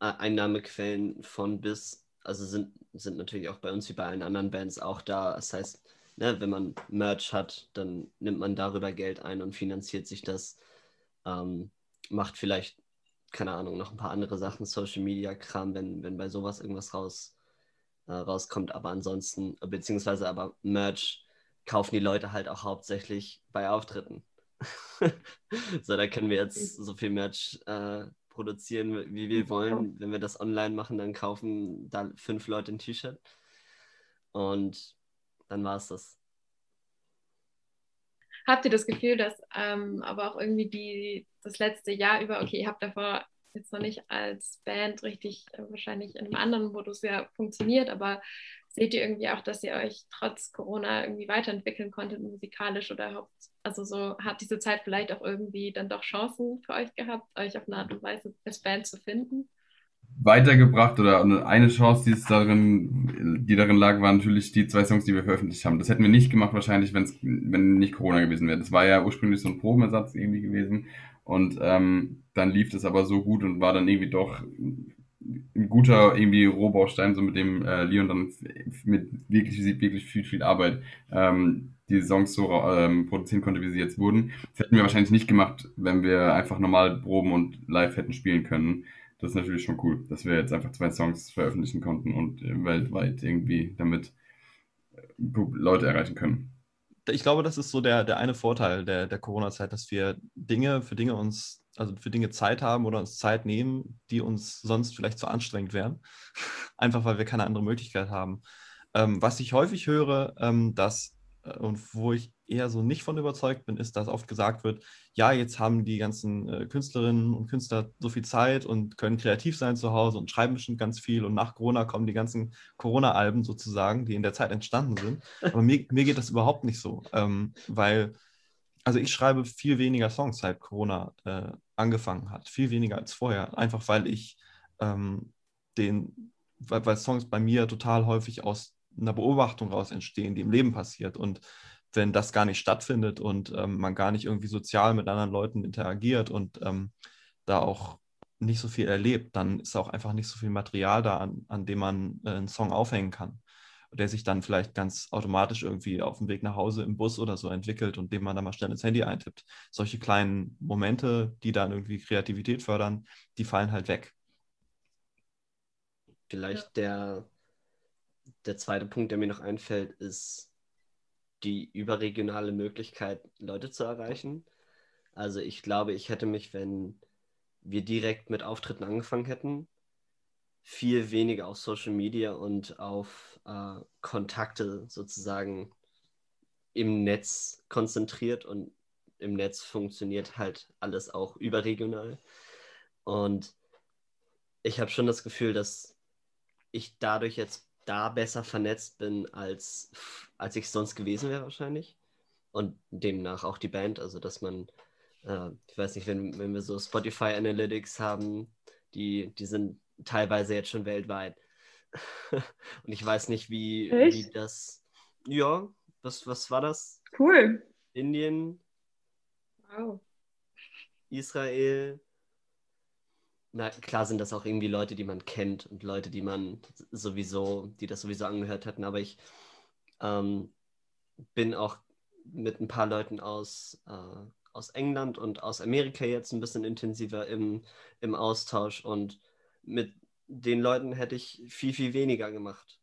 Einnahmequellen von bis, also sind, sind natürlich auch bei uns wie bei allen anderen Bands auch da. Das heißt, ne, wenn man Merch hat, dann nimmt man darüber Geld ein und finanziert sich das. Ähm, macht vielleicht, keine Ahnung, noch ein paar andere Sachen, Social Media Kram, wenn, wenn bei sowas irgendwas raus, äh, rauskommt. Aber ansonsten, beziehungsweise aber Merch kaufen die Leute halt auch hauptsächlich bei Auftritten. so, da können wir jetzt so viel Merch äh, produzieren, wie wir wollen. Wenn wir das online machen, dann kaufen da fünf Leute ein T-Shirt. Und dann war es das. Habt ihr das Gefühl, dass ähm, aber auch irgendwie die, das letzte Jahr über, okay, ihr habt davor jetzt noch nicht als Band richtig äh, wahrscheinlich in einem anderen Modus ja funktioniert, aber seht ihr irgendwie auch, dass ihr euch trotz Corona irgendwie weiterentwickeln konntet musikalisch oder haupt, also so hat diese Zeit vielleicht auch irgendwie dann doch Chancen für euch gehabt, euch auf eine Art und Weise als Band zu finden? weitergebracht oder eine Chance, die es darin, die darin lag, waren natürlich die zwei Songs, die wir veröffentlicht haben. Das hätten wir nicht gemacht wahrscheinlich, wenn's, wenn nicht Corona gewesen wäre. Das war ja ursprünglich so ein Probenersatz irgendwie gewesen und ähm, dann lief das aber so gut und war dann irgendwie doch ein guter irgendwie Rohbaustein, so mit dem äh, Leon dann mit wirklich, wirklich viel, viel Arbeit ähm, die Songs so ähm, produzieren konnte, wie sie jetzt wurden. Das hätten wir wahrscheinlich nicht gemacht, wenn wir einfach normal proben und live hätten spielen können. Das ist natürlich schon cool, dass wir jetzt einfach zwei Songs veröffentlichen konnten und äh, weltweit irgendwie damit äh, Leute erreichen können. Ich glaube, das ist so der, der eine Vorteil der, der Corona-Zeit, dass wir Dinge für Dinge uns, also für Dinge Zeit haben oder uns Zeit nehmen, die uns sonst vielleicht zu anstrengend wären. Einfach weil wir keine andere Möglichkeit haben. Ähm, was ich häufig höre, ähm, dass und wo ich eher so nicht von überzeugt bin, ist, dass oft gesagt wird, ja, jetzt haben die ganzen äh, Künstlerinnen und Künstler so viel Zeit und können kreativ sein zu Hause und schreiben bestimmt ganz viel und nach Corona kommen die ganzen Corona-Alben sozusagen, die in der Zeit entstanden sind. Aber mir, mir geht das überhaupt nicht so, ähm, weil, also ich schreibe viel weniger Songs, seit Corona äh, angefangen hat, viel weniger als vorher, einfach weil ich ähm, den, weil, weil Songs bei mir total häufig aus einer Beobachtung raus entstehen, die im Leben passiert. Und wenn das gar nicht stattfindet und ähm, man gar nicht irgendwie sozial mit anderen Leuten interagiert und ähm, da auch nicht so viel erlebt, dann ist auch einfach nicht so viel Material da, an, an dem man äh, einen Song aufhängen kann. Der sich dann vielleicht ganz automatisch irgendwie auf dem Weg nach Hause im Bus oder so entwickelt und dem man dann mal schnell ins Handy eintippt. Solche kleinen Momente, die dann irgendwie Kreativität fördern, die fallen halt weg. Vielleicht der der zweite Punkt, der mir noch einfällt, ist die überregionale Möglichkeit, Leute zu erreichen. Also ich glaube, ich hätte mich, wenn wir direkt mit Auftritten angefangen hätten, viel weniger auf Social Media und auf äh, Kontakte sozusagen im Netz konzentriert und im Netz funktioniert halt alles auch überregional. Und ich habe schon das Gefühl, dass ich dadurch jetzt da besser vernetzt bin, als, als ich sonst gewesen wäre wahrscheinlich. Und demnach auch die Band, also dass man, äh, ich weiß nicht, wenn, wenn wir so Spotify Analytics haben, die, die sind teilweise jetzt schon weltweit. Und ich weiß nicht, wie, wie das. Ja, was, was war das? Cool. Indien. Wow. Israel. Na klar sind das auch irgendwie Leute, die man kennt und Leute, die man sowieso, die das sowieso angehört hatten, aber ich ähm, bin auch mit ein paar Leuten aus, äh, aus England und aus Amerika jetzt ein bisschen intensiver im, im Austausch und mit den Leuten hätte ich viel, viel weniger gemacht.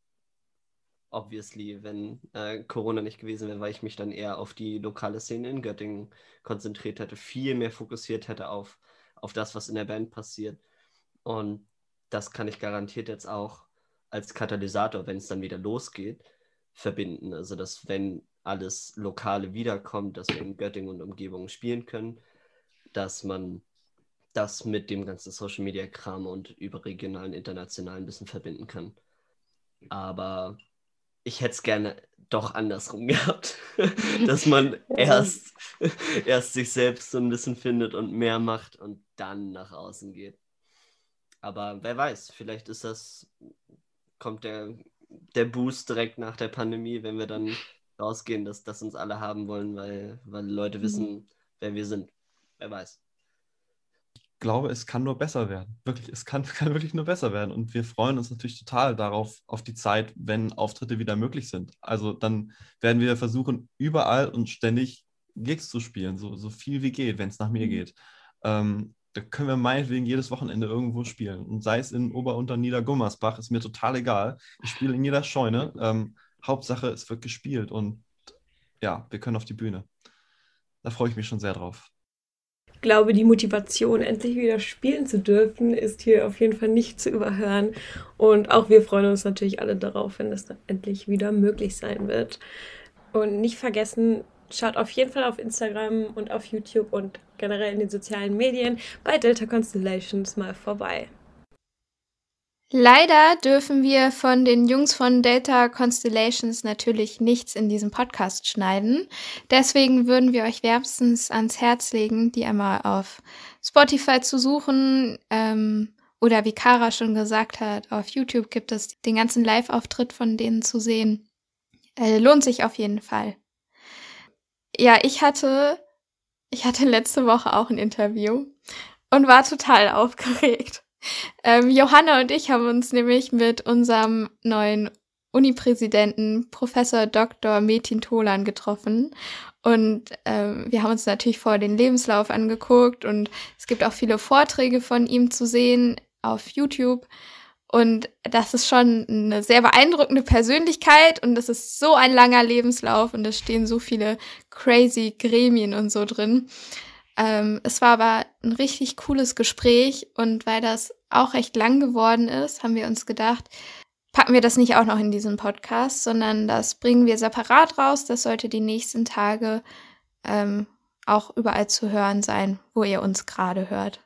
Obviously, wenn äh, Corona nicht gewesen wäre, weil ich mich dann eher auf die lokale Szene in Göttingen konzentriert hätte, viel mehr fokussiert hätte auf, auf das, was in der Band passiert. Und das kann ich garantiert jetzt auch als Katalysator, wenn es dann wieder losgeht, verbinden. Also, dass wenn alles Lokale wiederkommt, dass wir in Göttingen und Umgebung spielen können, dass man das mit dem ganzen Social Media Kram und überregionalen, internationalen ein bisschen verbinden kann. Aber ich hätte es gerne doch andersrum gehabt, dass man erst, erst sich selbst so ein bisschen findet und mehr macht und dann nach außen geht. Aber wer weiß, vielleicht ist das, kommt der, der Boost direkt nach der Pandemie, wenn wir dann rausgehen, dass das uns alle haben wollen, weil, weil Leute wissen, mhm. wer wir sind. Wer weiß glaube, es kann nur besser werden. Wirklich, es kann, kann wirklich nur besser werden. Und wir freuen uns natürlich total darauf, auf die Zeit, wenn Auftritte wieder möglich sind. Also dann werden wir versuchen, überall und ständig Gigs zu spielen, so, so viel wie geht, wenn es nach mir mhm. geht. Ähm, da können wir meinetwegen jedes Wochenende irgendwo spielen. Und sei es in Ober- und Niedergummersbach, ist mir total egal. Ich spiele in jeder Scheune. Ähm, Hauptsache, es wird gespielt und ja, wir können auf die Bühne. Da freue ich mich schon sehr drauf glaube, die Motivation, endlich wieder spielen zu dürfen, ist hier auf jeden Fall nicht zu überhören. Und auch wir freuen uns natürlich alle darauf, wenn es dann endlich wieder möglich sein wird. Und nicht vergessen, schaut auf jeden Fall auf Instagram und auf YouTube und generell in den sozialen Medien bei Delta Constellations mal vorbei. Leider dürfen wir von den Jungs von Delta Constellations natürlich nichts in diesem Podcast schneiden. Deswegen würden wir euch wärmstens ans Herz legen, die einmal auf Spotify zu suchen. Ähm, oder wie Kara schon gesagt hat, auf YouTube gibt es den ganzen Live-Auftritt von denen zu sehen. Äh, lohnt sich auf jeden Fall. Ja, ich hatte, ich hatte letzte Woche auch ein Interview und war total aufgeregt. Ähm, Johanna und ich haben uns nämlich mit unserem neuen Unipräsidenten Professor Dr. Metin Tolan getroffen und ähm, wir haben uns natürlich vorher den Lebenslauf angeguckt und es gibt auch viele Vorträge von ihm zu sehen auf YouTube. Und das ist schon eine sehr beeindruckende Persönlichkeit und das ist so ein langer Lebenslauf und es stehen so viele crazy Gremien und so drin. Ähm, es war aber ein richtig cooles Gespräch und weil das auch recht lang geworden ist, haben wir uns gedacht, packen wir das nicht auch noch in diesen Podcast, sondern das bringen wir separat raus. Das sollte die nächsten Tage ähm, auch überall zu hören sein, wo ihr uns gerade hört.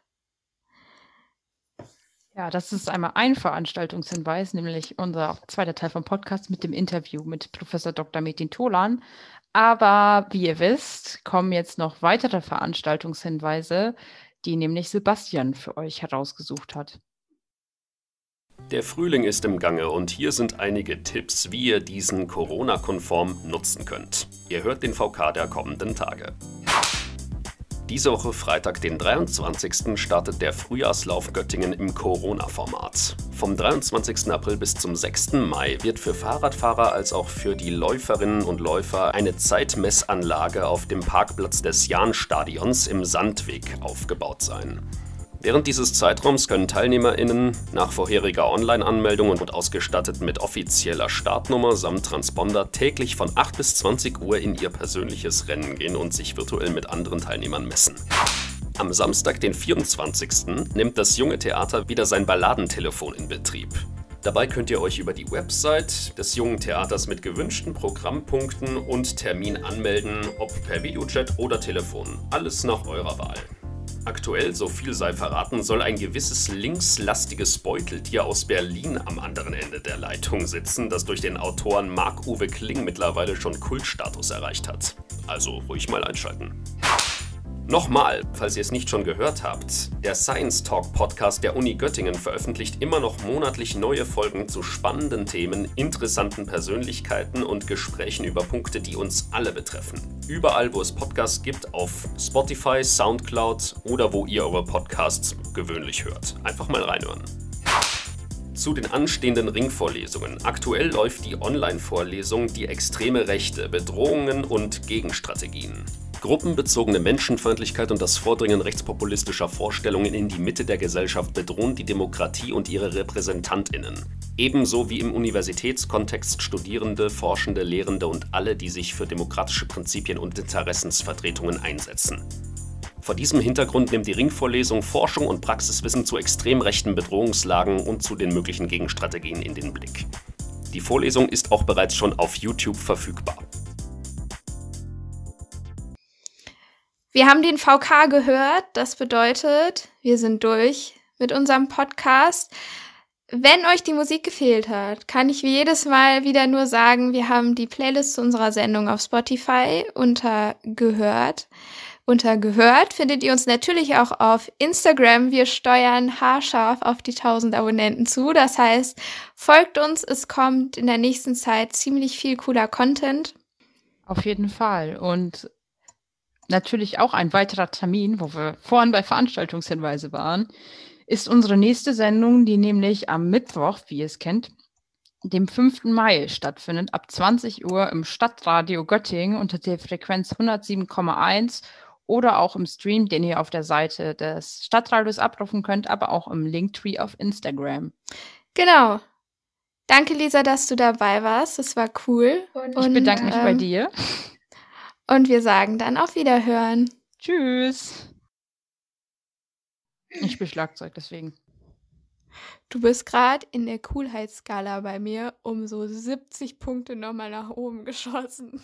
Ja, das ist einmal ein Veranstaltungshinweis, nämlich unser zweiter Teil vom Podcast mit dem Interview mit Professor Dr. Metin Tolan. Aber wie ihr wisst, kommen jetzt noch weitere Veranstaltungshinweise, die nämlich Sebastian für euch herausgesucht hat. Der Frühling ist im Gange und hier sind einige Tipps, wie ihr diesen Corona-konform nutzen könnt. Ihr hört den VK der kommenden Tage. Diese Woche Freitag, den 23. startet der Frühjahrslauf Göttingen im Corona-Format. Vom 23. April bis zum 6. Mai wird für Fahrradfahrer als auch für die Läuferinnen und Läufer eine Zeitmessanlage auf dem Parkplatz des Jahnstadions im Sandweg aufgebaut sein. Während dieses Zeitraums können TeilnehmerInnen nach vorheriger Online-Anmeldung und ausgestattet mit offizieller Startnummer samt Transponder täglich von 8 bis 20 Uhr in ihr persönliches Rennen gehen und sich virtuell mit anderen Teilnehmern messen. Am Samstag, den 24. nimmt das junge Theater wieder sein Balladentelefon in Betrieb. Dabei könnt ihr euch über die Website des jungen Theaters mit gewünschten Programmpunkten und Termin anmelden, ob per Videochat oder Telefon. Alles nach eurer Wahl. Aktuell, so viel sei verraten, soll ein gewisses linkslastiges Beuteltier aus Berlin am anderen Ende der Leitung sitzen, das durch den Autoren Marc-Uwe Kling mittlerweile schon Kultstatus erreicht hat. Also ruhig mal einschalten. Nochmal, falls ihr es nicht schon gehört habt, der Science Talk Podcast der Uni Göttingen veröffentlicht immer noch monatlich neue Folgen zu spannenden Themen, interessanten Persönlichkeiten und Gesprächen über Punkte, die uns alle betreffen. Überall, wo es Podcasts gibt, auf Spotify, Soundcloud oder wo ihr eure Podcasts gewöhnlich hört. Einfach mal reinhören. Zu den anstehenden Ringvorlesungen. Aktuell läuft die Online-Vorlesung Die extreme Rechte, Bedrohungen und Gegenstrategien. Gruppenbezogene Menschenfeindlichkeit und das Vordringen rechtspopulistischer Vorstellungen in die Mitte der Gesellschaft bedrohen die Demokratie und ihre Repräsentantinnen. Ebenso wie im Universitätskontext Studierende, Forschende, Lehrende und alle, die sich für demokratische Prinzipien und Interessensvertretungen einsetzen. Vor diesem Hintergrund nimmt die Ringvorlesung Forschung und Praxiswissen zu extrem rechten Bedrohungslagen und zu den möglichen Gegenstrategien in den Blick. Die Vorlesung ist auch bereits schon auf YouTube verfügbar. Wir haben den VK gehört. Das bedeutet, wir sind durch mit unserem Podcast. Wenn euch die Musik gefehlt hat, kann ich wie jedes Mal wieder nur sagen, wir haben die Playlist zu unserer Sendung auf Spotify unter gehört. Unter gehört findet ihr uns natürlich auch auf Instagram. Wir steuern haarscharf auf die 1000 Abonnenten zu. Das heißt, folgt uns. Es kommt in der nächsten Zeit ziemlich viel cooler Content. Auf jeden Fall. Und natürlich auch ein weiterer Termin, wo wir vorhin bei Veranstaltungshinweise waren, ist unsere nächste Sendung, die nämlich am Mittwoch, wie ihr es kennt, dem 5. Mai stattfindet, ab 20 Uhr im Stadtradio Göttingen unter der Frequenz 107,1 oder auch im Stream, den ihr auf der Seite des Stadtradios abrufen könnt, aber auch im Linktree auf Instagram. Genau. Danke, Lisa, dass du dabei warst. Das war cool. Und ich bedanke mich ähm, bei dir. Und wir sagen dann auf Wiederhören. Tschüss. Ich spiele Schlagzeug, deswegen. Du bist gerade in der Coolheitsskala bei mir um so 70 Punkte nochmal nach oben geschossen.